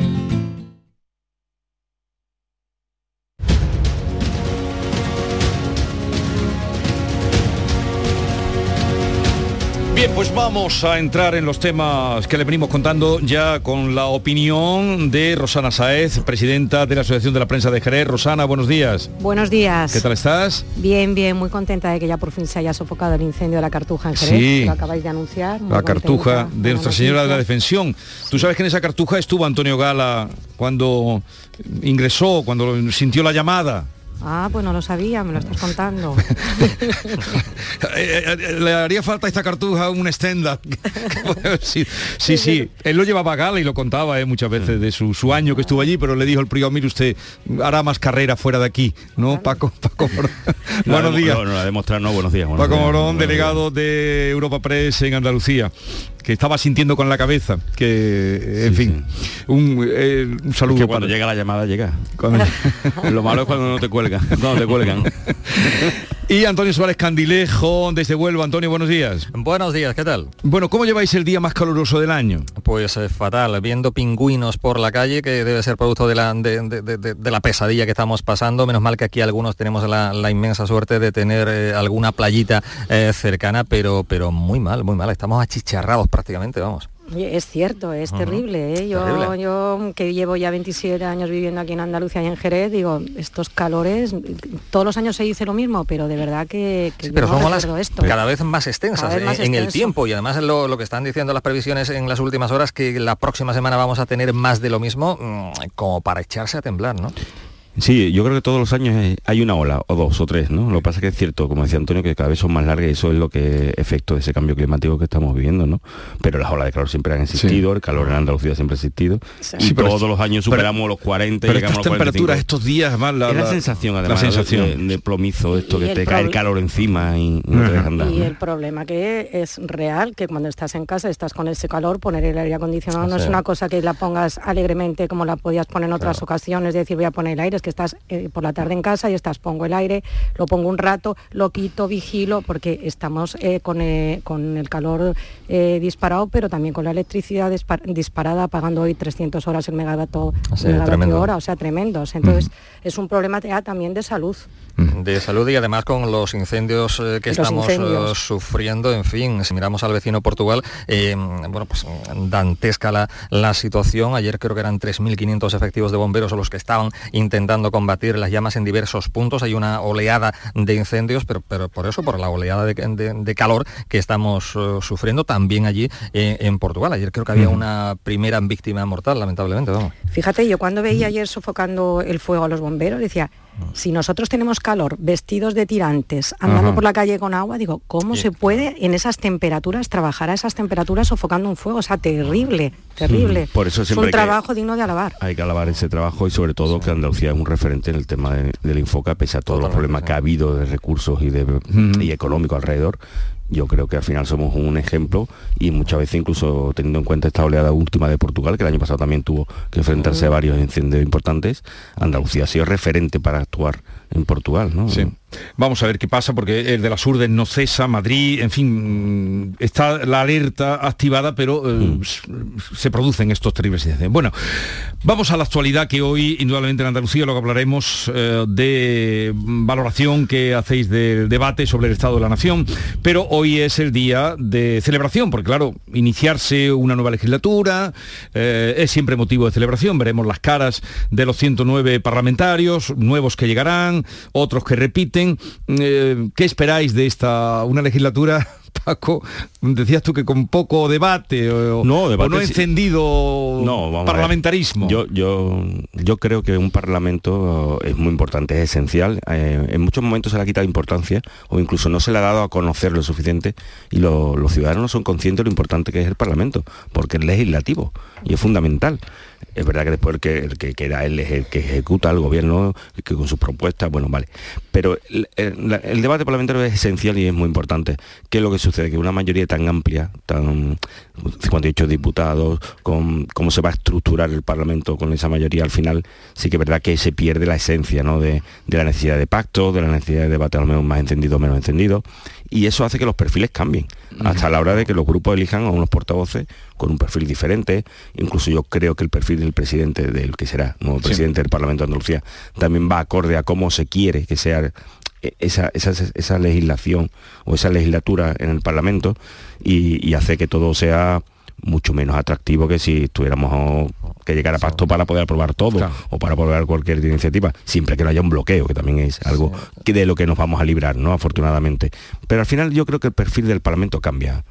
Bien, pues vamos a entrar en los temas que le venimos contando ya con la opinión de Rosana Saez, presidenta de la Asociación de la Prensa de Jerez. Rosana, buenos días. Buenos días. ¿Qué tal estás? Bien, bien, muy contenta de que ya por fin se haya sofocado el incendio de la Cartuja en Jerez. Sí. Lo acabáis de anunciar. muy La Cartuja de Nuestra Señora de la Defensión. Tú sabes que en esa Cartuja estuvo Antonio Gala cuando ingresó, cuando sintió la llamada. Ah, pues no lo sabía, me lo estás contando. [LAUGHS] Eh, eh, Le haría falta a esta cartuja un stand-up. [LAUGHS] sí, sí, sí. Él lo llevaba a gala y lo contaba eh, muchas veces de su, su año que estuvo allí, pero le dijo el privado, mire usted, hará más carrera fuera de aquí, ¿no? Paco, Paco Morón. [LAUGHS] buenos días. No, no, demostrar, no, buenos días. buenos Paco días. Morón, Buenos delegado de Europa Press en Andalucía, que estaba sintiendo con la cabeza, que, en fin, Un, eh, un saludo. Es que cuando para- llega la llamada llega. Cuando- [LAUGHS] Lo malo es cuando no te cuelgan. Cuando te cuelgan. [LAUGHS] Y Antonio Suárez Candilejo, desde Huelva. Antonio, buenos días. Buenos días, ¿qué tal? Bueno, ¿cómo lleváis el día más caluroso del año? Pues eh, fatal, viendo pingüinos por la calle, que debe ser producto de la, de, de- de- de- de la pesadilla que estamos pasando. Menos mal que aquí algunos tenemos la, la inmensa suerte de tener eh, alguna playita eh, cercana, pero, pero muy mal, muy mal. Estamos achicharrados prácticamente, vamos. Es cierto, es terrible. ¿eh? Yo, Terrible. yo que llevo ya 27 años viviendo aquí en Andalucía y en Jerez, digo, estos calores, todos los años se dice lo mismo, pero de verdad que, que yo Pero no son esto. cada vez más extensas Cada vez más en, el tiempo y además lo, lo que están diciendo las previsiones en las últimas horas que la próxima semana vamos a tener más de lo mismo mm, como para echarse a temblar, ¿no? Sí, yo creo que todos los años eh, hay una ola, o dos, o tres, ¿no? Lo que pasa es que es cierto, como decía Antonio, que cada vez son más largas y eso es lo que efecto de ese cambio climático que estamos viviendo, ¿no? Pero las olas de calor siempre han existido, el calor en Andalucía siempre ha existido, Sí. y Sí, todos los años pero- superamos los 40 y Pero llegamos estas a los 45. temperaturas, estos días, además, la, es la, la- sensación, la además, sensación. De, de plomizo, esto que te cae el calor encima y, no te deja andar. Y ¿no? el problema que es real, que cuando estás en casa, estás con ese calor, poner el aire acondicionado no es una cosa que la pongas alegremente como la podías poner en otras ocasiones, decir voy a poner el aire, es que estás eh, por la tarde en casa y estás, pongo el aire, lo pongo un rato, lo quito, vigilo, porque estamos eh, con, eh, con el calor disparado, pero también con la electricidad dispar- disparada, pagando hoy 300 horas el megavatio, Sí, megavatio hora, o sea, tremendos. Entonces, es un problema ya también de salud. De salud y además con los incendios eh, que Los estamos eh, sufriendo, en fin, si miramos al vecino Portugal, eh, bueno, pues dantesca la, la situación. Ayer creo que eran 3.500 efectivos de bomberos los que estaban intentando combatir las llamas en diversos puntos. Hay una oleada de incendios, pero, pero por eso, por la oleada de, de- de calor que estamos sufriendo también allí eh, en Portugal. Ayer creo que había una primera víctima mortal, lamentablemente, vamos. Fíjate, yo cuando veía ayer sofocando el fuego a los bomberos, decía, si nosotros tenemos calor, vestidos de tirantes, andando Ajá. por la calle con agua, digo, ¿cómo Sí. se puede en esas temperaturas trabajar a esas temperaturas sofocando un fuego? O sea, terrible, terrible. Por eso es siempre un hay que- trabajo digno de alabar. Hay que alabar ese trabajo y sobre todo que Andalucía es un referente en el tema de- del Infoca, pese a todos los problemas que ha habido de recursos y, de, y económico alrededor. Yo creo que al final somos un ejemplo y muchas veces incluso teniendo en cuenta esta oleada última de Portugal, que el año pasado también tuvo que enfrentarse a varios incendios importantes, Andalucía ha sido referente para actuar en Portugal, ¿no? Sí. Vamos a ver qué pasa porque el de las urdes no cesa, Madrid, en fin, mm, está la alerta activada, pero eh, s- se producen estos terribles incendios. Bueno, vamos a la actualidad que hoy, indudablemente en Andalucía, luego hablaremos eh, de valoración que hacéis del debate sobre el Estado de la Nación, pero hoy es el día de celebración, porque claro, iniciarse una nueva legislatura eh, es siempre motivo de celebración, veremos las caras de los 109 parlamentarios, nuevos que llegarán, otros que repiten. Eh, ¿Qué esperáis de esta, una legislatura, [LAUGHS] Paco? Decías tú que con poco debate o No, o debate no sí. encendido No, parlamentarismo. Yo, yo, yo creo que un parlamento es muy importante, es esencial. Eh, en muchos momentos se le ha quitado importancia o incluso no se le ha dado a conocer lo suficiente y lo- los ciudadanos no son conscientes de lo importante que es el parlamento, porque es legislativo y es fundamental. Es verdad que después el que, el que queda él es el que ejecuta al gobierno que con sus propuestas, bueno, vale. Pero el, el- el debate parlamentario es esencial y es muy importante. ¿Qué es lo que sucede? Que una mayoría tan amplia, tan 58 diputados, con cómo se va a estructurar el Parlamento con esa mayoría al final, sí que es verdad que se pierde la esencia ¿no? de, de la necesidad de pacto, de la necesidad de debate al menos más encendido o menos encendido, y eso hace que los perfiles cambien, hasta la hora de que los grupos elijan a unos portavoces con un perfil diferente, incluso yo creo que el perfil del presidente, del que será nuevo Sí. presidente del Parlamento de Andalucía, también va acorde a cómo se quiere que sea eh, esa, esa, esa legislación o esa legislatura en el Parlamento y, y hace que todo sea mucho menos atractivo que si tuviéramos oh, que llegar a pacto para poder aprobar todo Claro. o para aprobar cualquier iniciativa, siempre que no haya un bloqueo, que también es algo que de lo que nos vamos a librar, ¿no? Afortunadamente. Pero al final yo creo que el perfil del Parlamento cambia.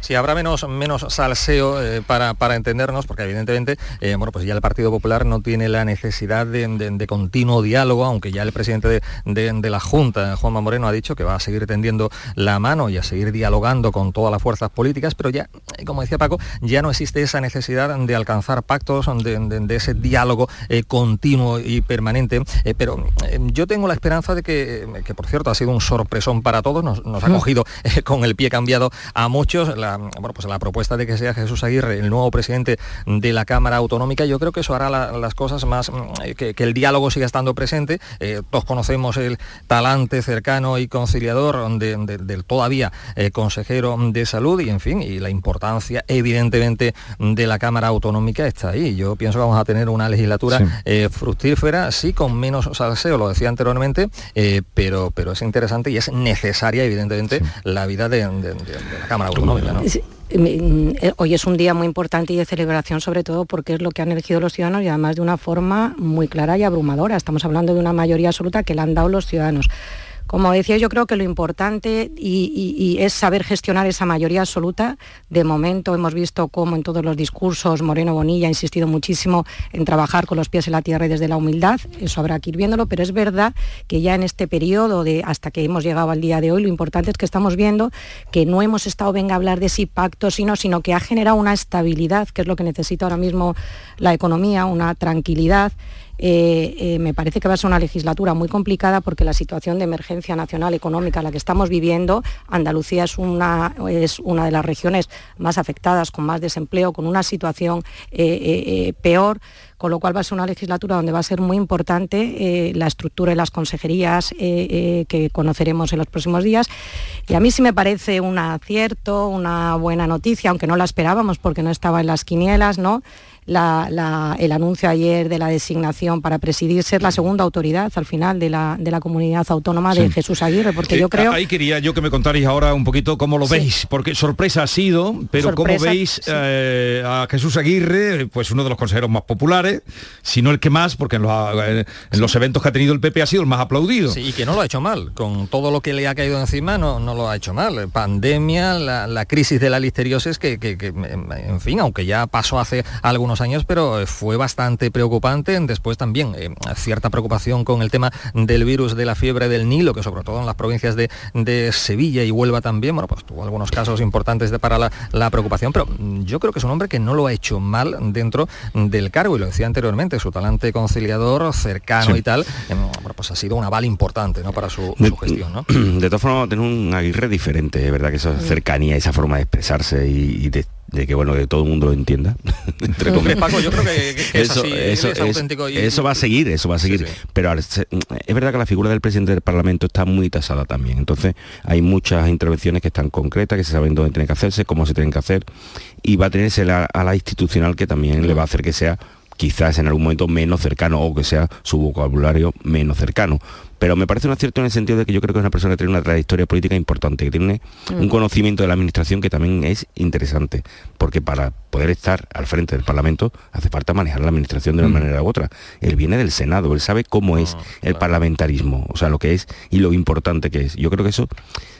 Sí, habrá menos, menos salseo eh, para, para, entendernos, porque evidentemente, eh, bueno, pues ya el Partido Popular no tiene la necesidad de, de, de continuo diálogo, aunque ya el presidente de, de, la Junta, Juanma Moreno, ha dicho que va a seguir tendiendo la mano y a seguir dialogando con todas las fuerzas políticas, pero ya, como decía Paco, ya no existe esa necesidad de alcanzar pactos, de, ese diálogo eh, continuo y permanente. pero yo tengo la esperanza de que, que, por cierto, ha sido un sorpresón para todos, nos, nos ha cogido con el pie cambiado a muchos la, bueno, pues la propuesta de que sea Jesús Aguirre el nuevo presidente de la Cámara Autonómica, yo creo que eso hará la, las cosas más, mm, que, que, el diálogo siga estando presente. Eh, todos conocemos el talante cercano y conciliador del de, de todavía eh, consejero de salud y, en fin, y la importancia, evidentemente, de la Cámara Autonómica está ahí. Yo pienso que vamos a tener una legislatura sí. eh, fructífera, sí, con menos salseo, lo decía anteriormente, eh, pero, pero es interesante y es necesaria, evidentemente, sí. la vida de, de, Cámara Autonómica. ¿no? Hoy es un día muy importante y de celebración, sobre todo porque es lo que han elegido los ciudadanos y además de una forma muy clara y abrumadora. Estamos hablando de una mayoría absoluta que le han dado los ciudadanos. Como decía, yo creo que lo importante y, es saber gestionar esa mayoría absoluta. De momento hemos visto cómo en todos los discursos Moreno Bonilla ha insistido muchísimo en trabajar con los pies en la tierra y desde la humildad. Eso habrá que ir viéndolo, pero es verdad que ya en este periodo de hasta que hemos llegado al día de hoy, lo importante es que estamos viendo que no hemos estado venga a hablar de sí pacto, sino, sino que ha generado una estabilidad, que es lo que necesita ahora mismo la economía, una tranquilidad. Eh, eh, me parece que va a ser una legislatura muy complicada porque la situación de emergencia nacional económica la que estamos viviendo, Andalucía es una, es una de las regiones más afectadas, con más desempleo, con una situación eh, peor con lo cual va a ser una legislatura donde va a ser muy importante la estructura de las consejerías que conoceremos en los próximos días. Y a mí sí me parece un acierto, una buena noticia, aunque no la esperábamos porque no estaba en las quinielas, ¿no? La, la, el anuncio ayer de la designación para presidir, ser la segunda autoridad al final de la, de la comunidad autónoma de sí. Jesús Aguirre, porque eh, yo creo... Ahí quería yo que me contarais ahora un poquito cómo lo sí. veis, porque sorpresa ha sido, pero sorpresa, cómo veis sí. eh, a Jesús Aguirre, pues uno de los consejeros más populares, si no el que más, porque en los, en los eventos que ha tenido el PP ha sido el más aplaudido. Sí, y que no lo ha hecho mal, con todo lo que le ha caído encima no, no lo ha hecho mal. Pandemia, la, la crisis de la listeriosis, que, que, que, en fin, aunque ya pasó hace algunos años, pero fue bastante preocupante. Después también eh, cierta preocupación con el tema del virus de la fiebre del Nilo, que sobre todo en las provincias de, de Sevilla y Huelva también, bueno, pues tuvo algunos casos importantes de, para la, la, preocupación, pero yo creo que es un hombre que no lo ha hecho mal dentro del cargo, y lo decía anteriormente, su talante conciliador, cercano sí. y tal, eh, bueno, pues ha sido un aval importante ¿no? para su, de, su gestión. ¿no? [CLEARS THROAT] De todas formas, tener un Aguirre diferente, ¿verdad? Que esa cercanía, esa forma de expresarse y, y de de que bueno que todo el mundo lo entienda [LAUGHS] entre comillas. Paco yo creo que, que eso, es así, eso, es auténtico y... eso va a seguir eso va a seguir. sí, sí. pero es verdad que la figura del presidente del parlamento está muy tasada también. Entonces hay muchas intervenciones que están concretas que se saben dónde tienen que hacerse cómo se tienen que hacer y va a tenerse la, a la institucional que también le va a hacer que sea quizás en algún momento menos cercano o que sea su vocabulario menos cercano pero me parece un acierto en el sentido de que yo creo que es una persona que tiene una trayectoria política importante, que tiene mm. un conocimiento de la administración que también es interesante, porque para poder estar al frente del Parlamento hace falta manejar la administración de una mm. manera u otra. Él viene del Senado, él sabe cómo es oh, el parlamentarismo, o sea, lo que es y lo importante que es. Yo creo que eso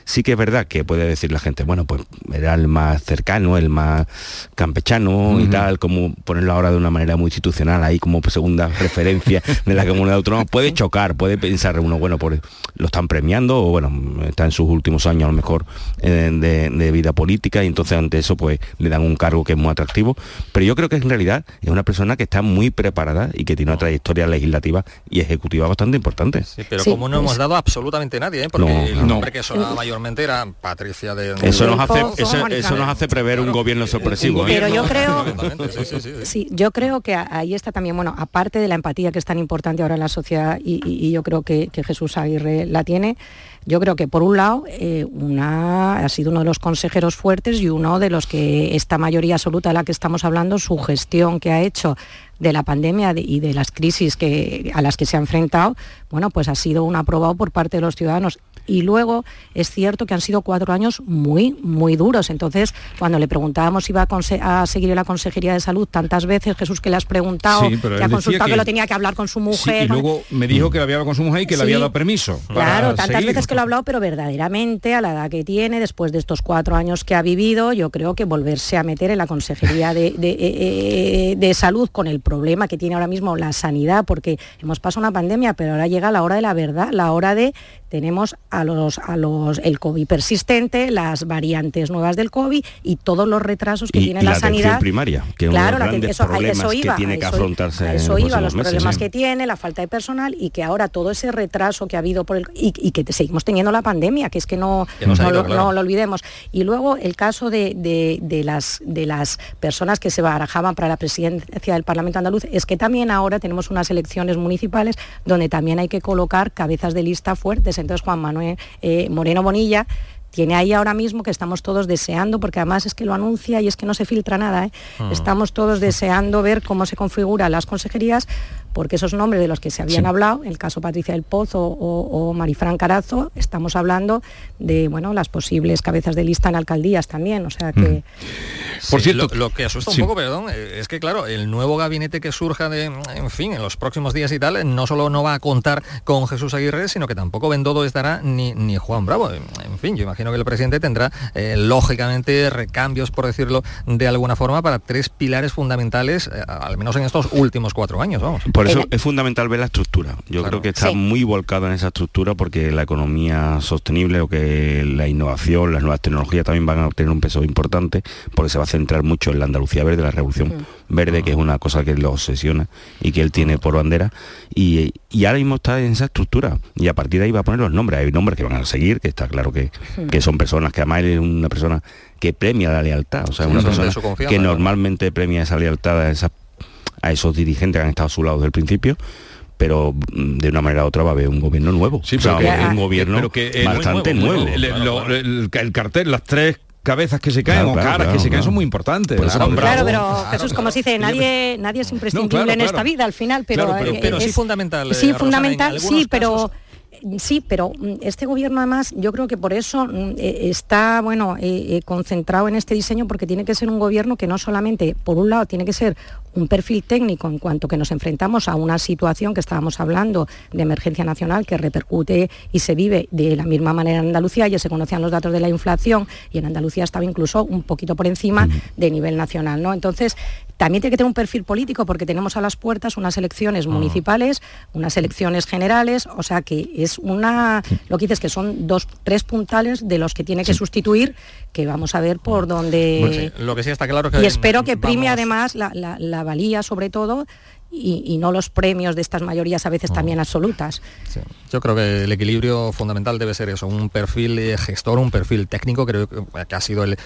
sí que es verdad que puede decir la gente, bueno, pues era el más cercano, el más campechano y tal, como ponerlo ahora de una manera muy institucional, ahí como segunda referencia de la comunidad autónoma, puede chocar, puede pensar uno, bueno, pues lo están premiando, o bueno, está en sus últimos años a lo mejor eh, de, de, vida política, y entonces ante eso pues le dan un cargo que es muy atractivo, pero yo creo que en realidad es una persona que está muy preparada y que tiene una trayectoria legislativa y ejecutiva bastante importante. Sí, pero sí, como no pues... hemos dado absolutamente nadie, ¿eh? porque no, el nombre no. que sonaba mayormente era Patricia de... Eso nos hace, eso, eso nos hace prever un gobierno sorpresivo. Pero yo creo... Sí, yo creo que ahí está también, bueno, aparte de la empatía que es tan importante ahora en la sociedad y, y, y yo creo que, que Jesús Aguirre la tiene, yo creo que por un lado eh, una, ha sido uno de los consejeros fuertes y uno de los que esta mayoría absoluta de la que estamos hablando, su gestión que ha hecho de la pandemia y de las crisis que, a las que se ha enfrentado, bueno, pues ha sido un aprobado por parte de los ciudadanos Y luego es cierto que han sido cuatro años muy, muy duros. Entonces, cuando le preguntábamos si iba a, seguir en la Consejería de Salud tantas veces, Jesús que le has preguntado, que ha consultado que... lo tenía que hablar con su mujer. y luego me dijo que lo había hablado con su mujer y que le había dado permiso. Claro, tantas veces que lo ha hablado, pero verdaderamente a la edad que tiene, después de estos cuatro años que ha vivido, yo creo que volverse a meter en la Consejería de, de, eh, de Salud con el problema que tiene ahora mismo la sanidad, porque hemos pasado una pandemia, pero ahora llega la hora de la verdad, la hora de tenemos a los, a los, el COVID persistente, las variantes nuevas del COVID y todos los retrasos que tiene la, sanidad. primaria, que claro, la, eso, eso iba, que tiene que afrontarse. Eso, iba, los problemas que tiene, la falta de personal y que ahora todo ese retraso que ha habido por el y, que seguimos teniendo la pandemia, que es que no, no, lo, olvidemos. Y luego el caso de, de, las, de las personas que se barajaban para la presidencia del Parlamento andaluz es que también ahora tenemos unas elecciones municipales donde también hay que colocar cabezas de lista fuertes entonces Juan Manuel eh, Moreno Bonilla tiene ahí ahora mismo que estamos todos deseando, porque además es que lo anuncia y es que no se filtra nada, ¿eh? ah. estamos todos [LAUGHS] deseando ver cómo se configuran las consejerías porque esos nombres de los que se habían hablado, el caso Patricia del Pozo o, Marifran Carazo, estamos hablando de bueno las posibles cabezas de lista en alcaldías también, o sea que... Mm. Por cierto, lo, que asusta un poco, perdón, es que claro, el nuevo gabinete que surja de, en fin, en los próximos días y tal, no solo no va a contar con Jesús Aguirre, sino que tampoco Bendodo estará ni, ni Juan Bravo. En fin, yo imagino que el presidente tendrá, eh, lógicamente, recambios, por decirlo de alguna forma, para tres pilares fundamentales, eh, al menos en estos últimos cuatro años, vamos. Por eso es fundamental ver la estructura. Yo creo que está muy volcado en esa estructura porque la economía sostenible o que la innovación, las nuevas tecnologías también van a tener un peso importante porque se va a centrar mucho en la Andalucía verde, la revolución verde, que es una cosa que lo obsesiona y que él tiene por bandera. Y, ahora mismo está en esa estructura. Y a partir de ahí va a poner los nombres. Hay nombres que van a seguir, que está claro que, que son personas que además es una persona que premia la lealtad, o sea, una persona que normalmente premia esa lealtad a esas a esos dirigentes que han estado a su lado desde el principio pero mm, de una manera u otra va a haber un gobierno nuevo. Sí, pero un gobierno bastante nuevo. El, cartel, las tres cabezas que se caen o caras que se caen son muy importantes. claro, pero Jesús, como se dice, nadie, nadie es imprescindible en esta vida al final, pero, pero, sí fundamental. Sí, fundamental, sí, pero Sí, pero mm, este gobierno además yo creo que por eso mm, e, está bueno eh, eh, concentrado en este diseño porque tiene que ser un gobierno que no solamente, por un lado, tiene que ser un perfil técnico en cuanto que nos enfrentamos a una situación que estábamos hablando de emergencia nacional que repercute y se vive de la misma manera en Andalucía, ya se conocían los datos de la inflación y en Andalucía estaba incluso un poquito por encima de nivel nacional. ¿no? Entonces, también tiene que tener un perfil político porque tenemos a las puertas unas elecciones ah. municipales, unas elecciones generales, o sea que es una, lo que dices que son dos, tres puntales de los que tiene que sustituir, que vamos a ver por dónde... lo que sí está claro que... Y espero que prime además la, la valía sobre todo y, no los premios de estas mayorías a veces también absolutas. Yo creo que el equilibrio fundamental debe ser eso, un perfil eh, gestor, un perfil técnico, creo que ha sido el,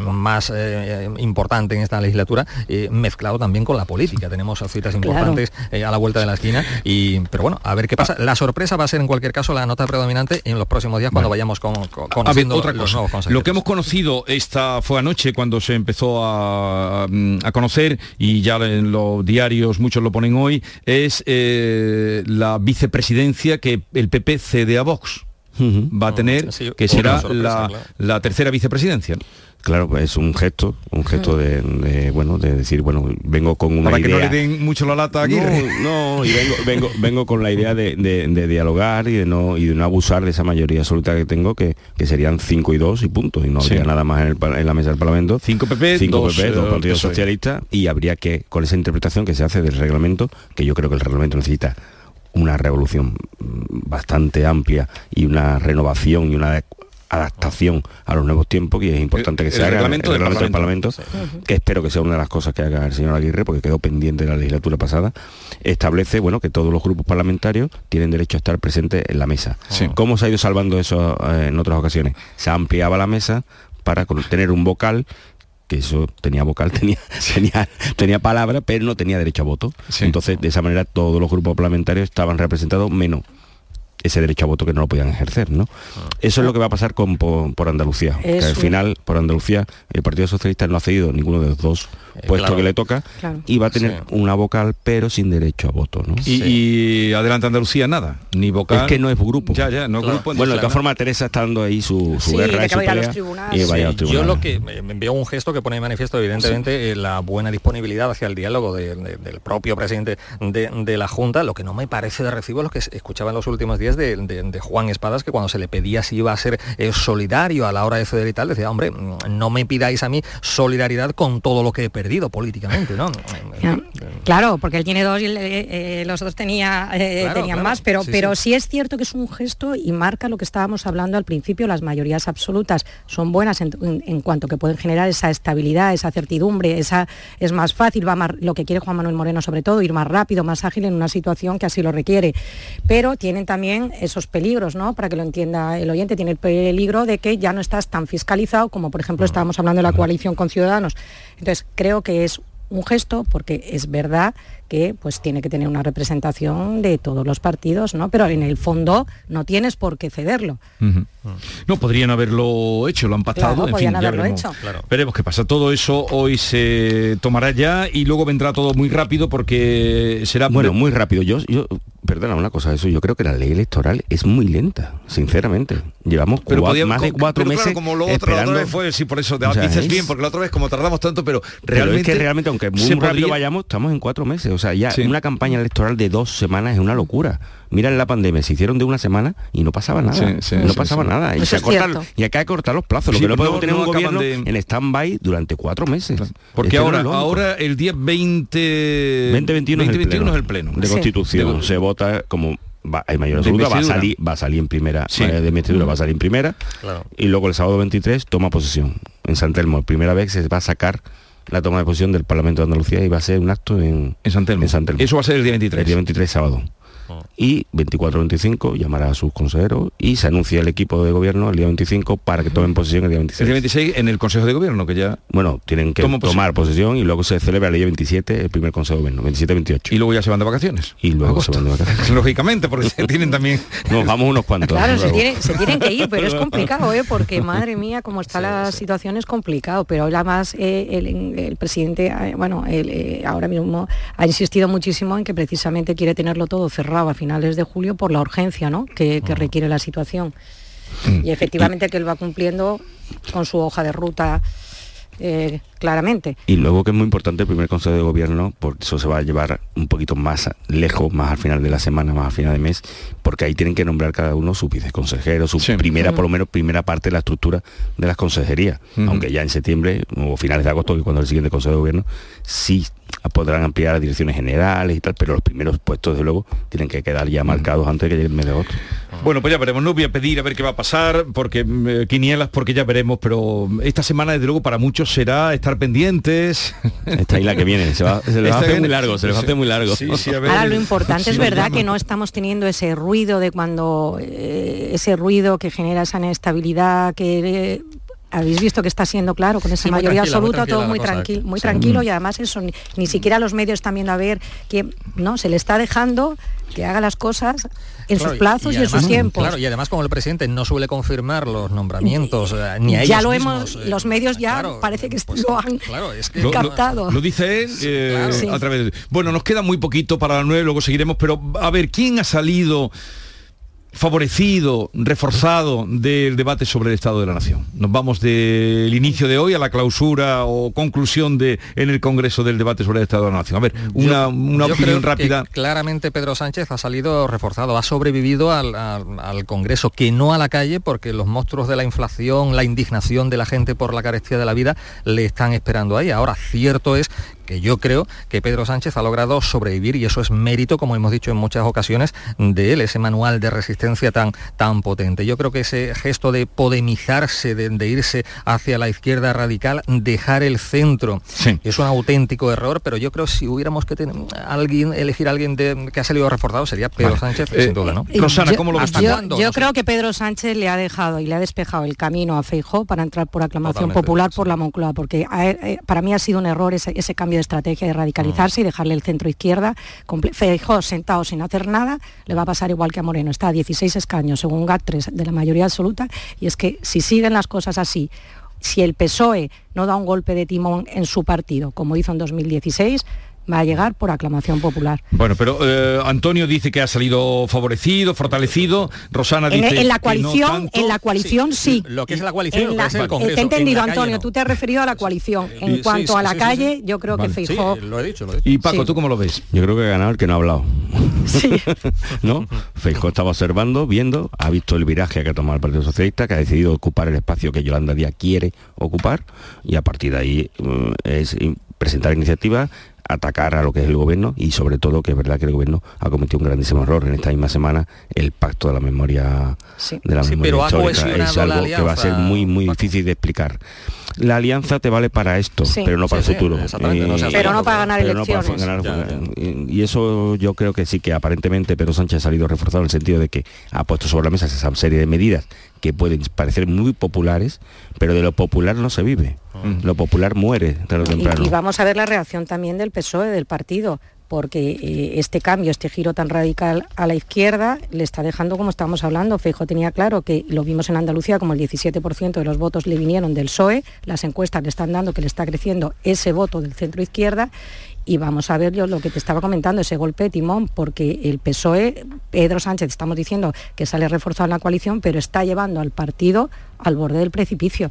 más eh, importante en esta legislatura, eh, mezclado también con la política. Tenemos citas importantes a la vuelta de la esquina, y, pero bueno, a ver qué pasa. La sorpresa va a ser en cualquier caso la nota predominante en los próximos días cuando vayamos con, conociendo otra cosa. Lo que hemos conocido esta fue anoche cuando se empezó a, a conocer y ya en los diarios muchos lo ponen hoy, es eh, la vicepresidencia que el PP cede a Vox. Va a tener, que será la, la, tercera vicepresidencia. Claro, pues es un gesto, un gesto de, bueno, de decir, bueno, vengo con una Para idea. que no le den mucho la lata aquí. No, y vengo, vengo, con la idea de, dialogar y de no y de no abusar de esa mayoría absoluta que tengo, que, serían 5 y 2 y puntos, y no habría nada más en, la mesa del Parlamento. 5 PP, 5 PP, 2 partidos socialistas, y habría que, con esa interpretación que se hace del reglamento, que yo creo que el reglamento necesita una revolución bastante amplia y una renovación y una adaptación a los nuevos tiempos y es importante que se haga el reglamento, del Parlamento, que espero que sea una de las cosas que haga el señor Aguirre porque quedó pendiente de la legislatura pasada establece bueno que todos los grupos parlamentarios tienen derecho a estar presentes en la mesa. ¿cómo se ha ido salvando eso eh, en otras ocasiones? se ampliaba la mesa para tener un vocal que eso tenía vocal, [LAUGHS] tenía, tenía, tenía palabra, pero no tenía derecho a voto. Entonces, de esa manera, todos los grupos parlamentarios estaban representados menos ese derecho a voto que no lo podían ejercer, ¿no? Eso es lo que va a pasar con, por, Andalucía. Que al final, por Andalucía, el Partido Socialista no ha cedido ninguno de los dos eh, puestos que le toca y va a tener una vocal pero sin derecho a voto, ¿no? Y, adelante Andalucía nada, ni vocal. Es que no es grupo. Ya, ya, no es grupo. Bueno, de todas formas Teresa está dando ahí su, guerra y su pelea y vaya a los Yo lo que me envió un gesto que pone de manifiesto evidentemente eh, la buena disponibilidad hacia el diálogo del propio presidente de, la Junta, lo que no me parece de recibo lo que escuchaba en los últimos días de, Juan Espadas, que cuando se le pedía si iba a ser eh, solidario a la hora de ceder y tal, decía, hombre, mm, no me pidáis a mí solidaridad con todo lo que he perdido políticamente, ¿no? [LAUGHS] Claro, porque él tiene dos y eh, los dos tenía, tenían más, pero, pero sí. es cierto que es un gesto y marca lo que estábamos hablando al principio, las mayorías absolutas son buenas en, cuanto que pueden generar esa estabilidad, esa certidumbre, esa es más fácil, va lo que quiere Juan Manuel Moreno sobre todo, ir más rápido, más ágil en una situación que así lo requiere. Pero tienen también esos peligros, ¿no? Para que lo entienda el oyente, tiene el peligro de que ya no estás tan fiscalizado como por ejemplo estábamos hablando de la coalición con Ciudadanos. Entonces creo que es un gesto, porque es verdad que pues tiene que tener una representación de todos los partidos, ¿no? Pero en el fondo no tienes por qué cederlo. No, podrían haberlo hecho, lo han pactado, en fin, ya veremos, veremos qué pasa. Todo eso hoy se tomará ya y luego vendrá todo muy rápido porque será... Bueno, muy rápido. Yo, yo perdona una cosa, eso yo creo que la ley electoral es muy lenta, sinceramente. Llevamos más de cuatro meses como lo otro, esperando... La otra vez fue, sí, por eso te dices bien, porque la otra vez como tardamos tanto, pero realmente... es que realmente, aunque muy rápido vayamos, estamos en cuatro meses. O sea, ya una campaña electoral de dos semanas es una locura. Mira en la pandemia, se hicieron de una semana y no pasaba nada. no pasaba nada. Y, se y acá hay que cortar los plazos. Lo que no podemos tener un gobierno en stand-by durante cuatro meses. Porque ahora, ahora el día 20... 2021 es, el pleno, de constitución. Se vota como hay mayor duda, va a salir, va a salir en primera, de investidura va a salir en primera, y luego el sábado 23 toma posesión en San Telmo, primera vez se va a sacar la toma de posición del Parlamento de Andalucía y va a ser un acto en, en San Telmo. Eso va a ser el día 23. El día 23 sábado y 24-25 llamará a sus consejeros y se anuncia el equipo de gobierno el día 25 para que tomen posesión el día 26. El día 26 en el Consejo de Gobierno, que ya... Bueno, tienen que tomar posesión y luego se celebra el día 27 el primer Consejo de Gobierno, 27-28. Y luego ya se van de vacaciones. Y luego se van de vacaciones. [LAUGHS] Lógicamente, porque tienen también... [LAUGHS] Nos vamos unos cuantos. Claro, se, tienen que ir, pero es complicado, ¿eh? porque [LAUGHS] madre mía, como está la situación es complicado, pero además eh, el, presidente, eh, bueno, eh, ahora mismo ha insistido muchísimo en que precisamente quiere tenerlo todo cerrado a finales de julio por la urgencia ¿no? que, requiere la situación. Mm. Y efectivamente que él va cumpliendo con su hoja de ruta eh, claramente. Y luego que es muy importante el primer Consejo de Gobierno, por eso se va a llevar un poquito más lejos, más al final de la semana, más al final de mes, porque ahí tienen que nombrar cada uno su viceconsejero, su primera, por lo menos primera parte de la estructura de las consejerías, aunque ya en septiembre o finales de agosto, que cuando el siguiente Consejo de Gobierno, sí podrán ampliar las direcciones generales y tal, pero los primeros puestos, de luego, tienen que quedar ya marcados antes de que llegue el mes de agosto. Bueno, pues ya veremos. No voy a pedir a ver qué va a pasar, porque eh, quinielas, porque ya veremos, pero esta semana, desde luego, para muchos será estar pendientes. [LAUGHS] Esta isla que viene, se, va, se les va a hacer muy largo, se les va a hacer muy largo. Ahora, lo importante [LAUGHS] es verdad que no estamos teniendo ese ruido de cuando, eh, ese ruido que genera esa inestabilidad, que... Eh, habéis visto que está siendo claro con esa mayoría absoluta todo muy tranquilo muy tranquilo y además eso ni, siquiera los medios están viendo a ver que no se le está dejando que haga las cosas en sus plazos y, en sus tiempos. Claro, y además como el presidente no suele confirmar los nombramientos eh, ni a ellos Ya lo hemos, eh, los medios ya parece que pues, lo han captado. Lo, dice él eh, a través de... Bueno, nos queda muy poquito para la nueve, luego seguiremos, pero a ver, ¿quién ha salido favorecido, reforzado del debate sobre el Estado de la Nación. Nos vamos del inicio de hoy a la clausura o conclusión de en el Congreso del debate sobre el Estado de la Nación. A ver, una, opinión rápida. claramente Pedro Sánchez ha salido reforzado, ha sobrevivido al, al, Congreso, que no a la calle, porque los monstruos de la inflación, la indignación de la gente por la carestía de la vida le están esperando ahí. Ahora, cierto es que yo creo que Pedro Sánchez ha logrado sobrevivir y eso es mérito, como hemos dicho en muchas ocasiones, de él, ese manual de resistencia tan, tan potente. Yo creo que ese gesto de podemizarse, de, irse hacia la izquierda radical, dejar el centro, es un auténtico error, pero yo creo que si hubiéramos que tener alguien, elegir a alguien que ha salido reforzado sería Pedro Sánchez, sin eh, duda, ¿no? Rosana, ¿cómo lo ves? Yo, creo que Pedro Sánchez le ha dejado y le ha despejado el camino a Feijó para entrar por aclamación popular por la Moncloa, porque eh, para mí ha sido un error ese, ese cambio de estrategia de radicalizarse y dejarle el centro izquierda. Feijó sentado sin hacer nada, le va a pasar igual que a Moreno. Está a 17 16 escaños, según GAT3, de la mayoría absoluta, y es que si siguen las cosas así, si el PSOE no da un golpe de timón en su partido, como hizo en 2016, va a llegar por aclamación popular. Bueno, pero eh, Antonio dice que ha salido favorecido, fortalecido. Rosana En, dice en la que no coalición, tanto. en la coalición sí. Lo que es la coalición, En que la- es el Congreso. Te he entendido, en la Antonio. no. Tú te has referido a la coalición. Sí, En sí, cuanto sí, a la sí, sí, calle, sí. yo creo Vale. que Sí, Feijó. lo he dicho, lo he dicho. Y Paco, Sí. ¿tú cómo lo ves? Yo creo que ha ganado el que no ha hablado. [LAUGHS] ¿No? Feijó estaba observando, viendo, ha visto el viraje que ha tomado el Partido Socialista, que ha decidido ocupar el espacio que Yolanda Díaz quiere ocupar y a partir de ahí mm, es presentar iniciativas atacar a lo que es el gobierno y sobre todo que es verdad que el gobierno ha cometido un grandísimo error en esta misma semana el pacto de la memoria de la Sí, memoria pero histórica. es la algo que va a ser muy muy difícil de explicar la alianza te vale para esto Sí. pero no para Sí, el sí, futuro no Pero no para ganar pero no para elecciones. ganar- Ya, y y eso yo creo que sí que aparentemente Pedro Sánchez ha salido reforzado en el sentido de que ha puesto sobre la mesa esa serie de medidas que pueden parecer muy populares, pero de lo popular no se vive. Lo popular muere tarde o Y, temprano. y vamos a ver la reacción también del PSOE, del partido, porque eh, este cambio, este giro tan radical a la izquierda, le está dejando, como estábamos hablando, Feijo tenía claro que lo vimos en Andalucía, como el 17% de los votos le vinieron del PSOE, las encuestas le están dando que le está creciendo ese voto del centro izquierda, y vamos a ver yo lo que te estaba comentando, ese golpe de timón, porque el PSOE, Pedro Sánchez, estamos diciendo que sale reforzado en la coalición, pero está llevando al partido al borde del precipicio.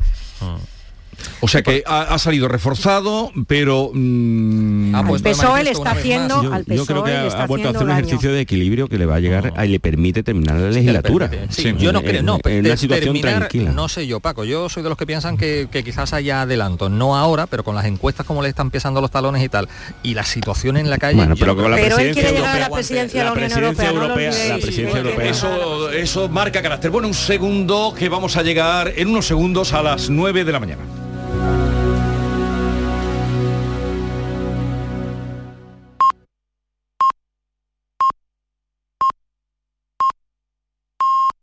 O sea que ha, ha salido reforzado, pero... mm, Al PSOE le está haciendo, Yo, al yo creo PSOE que ha, vuelto a haciendo hacer un daño. ejercicio de equilibrio que le va a llegar y le permite terminar la legislatura. Sí, yo no En- creo, no, en, en una situación terminar, tranquila. No sé yo, Paco, yo soy de los que piensan que, que quizás haya adelanto, no ahora, pero con las encuestas como le están pisando los talones y tal, y la situación en la calle. Bueno, pero no con la creo- Pero él quiere a la de Unión Europea, no presidencia europea. Eso, eso marca carácter. Bueno, un segundo que vamos a llegar en unos segundos a las 9 de la mañana.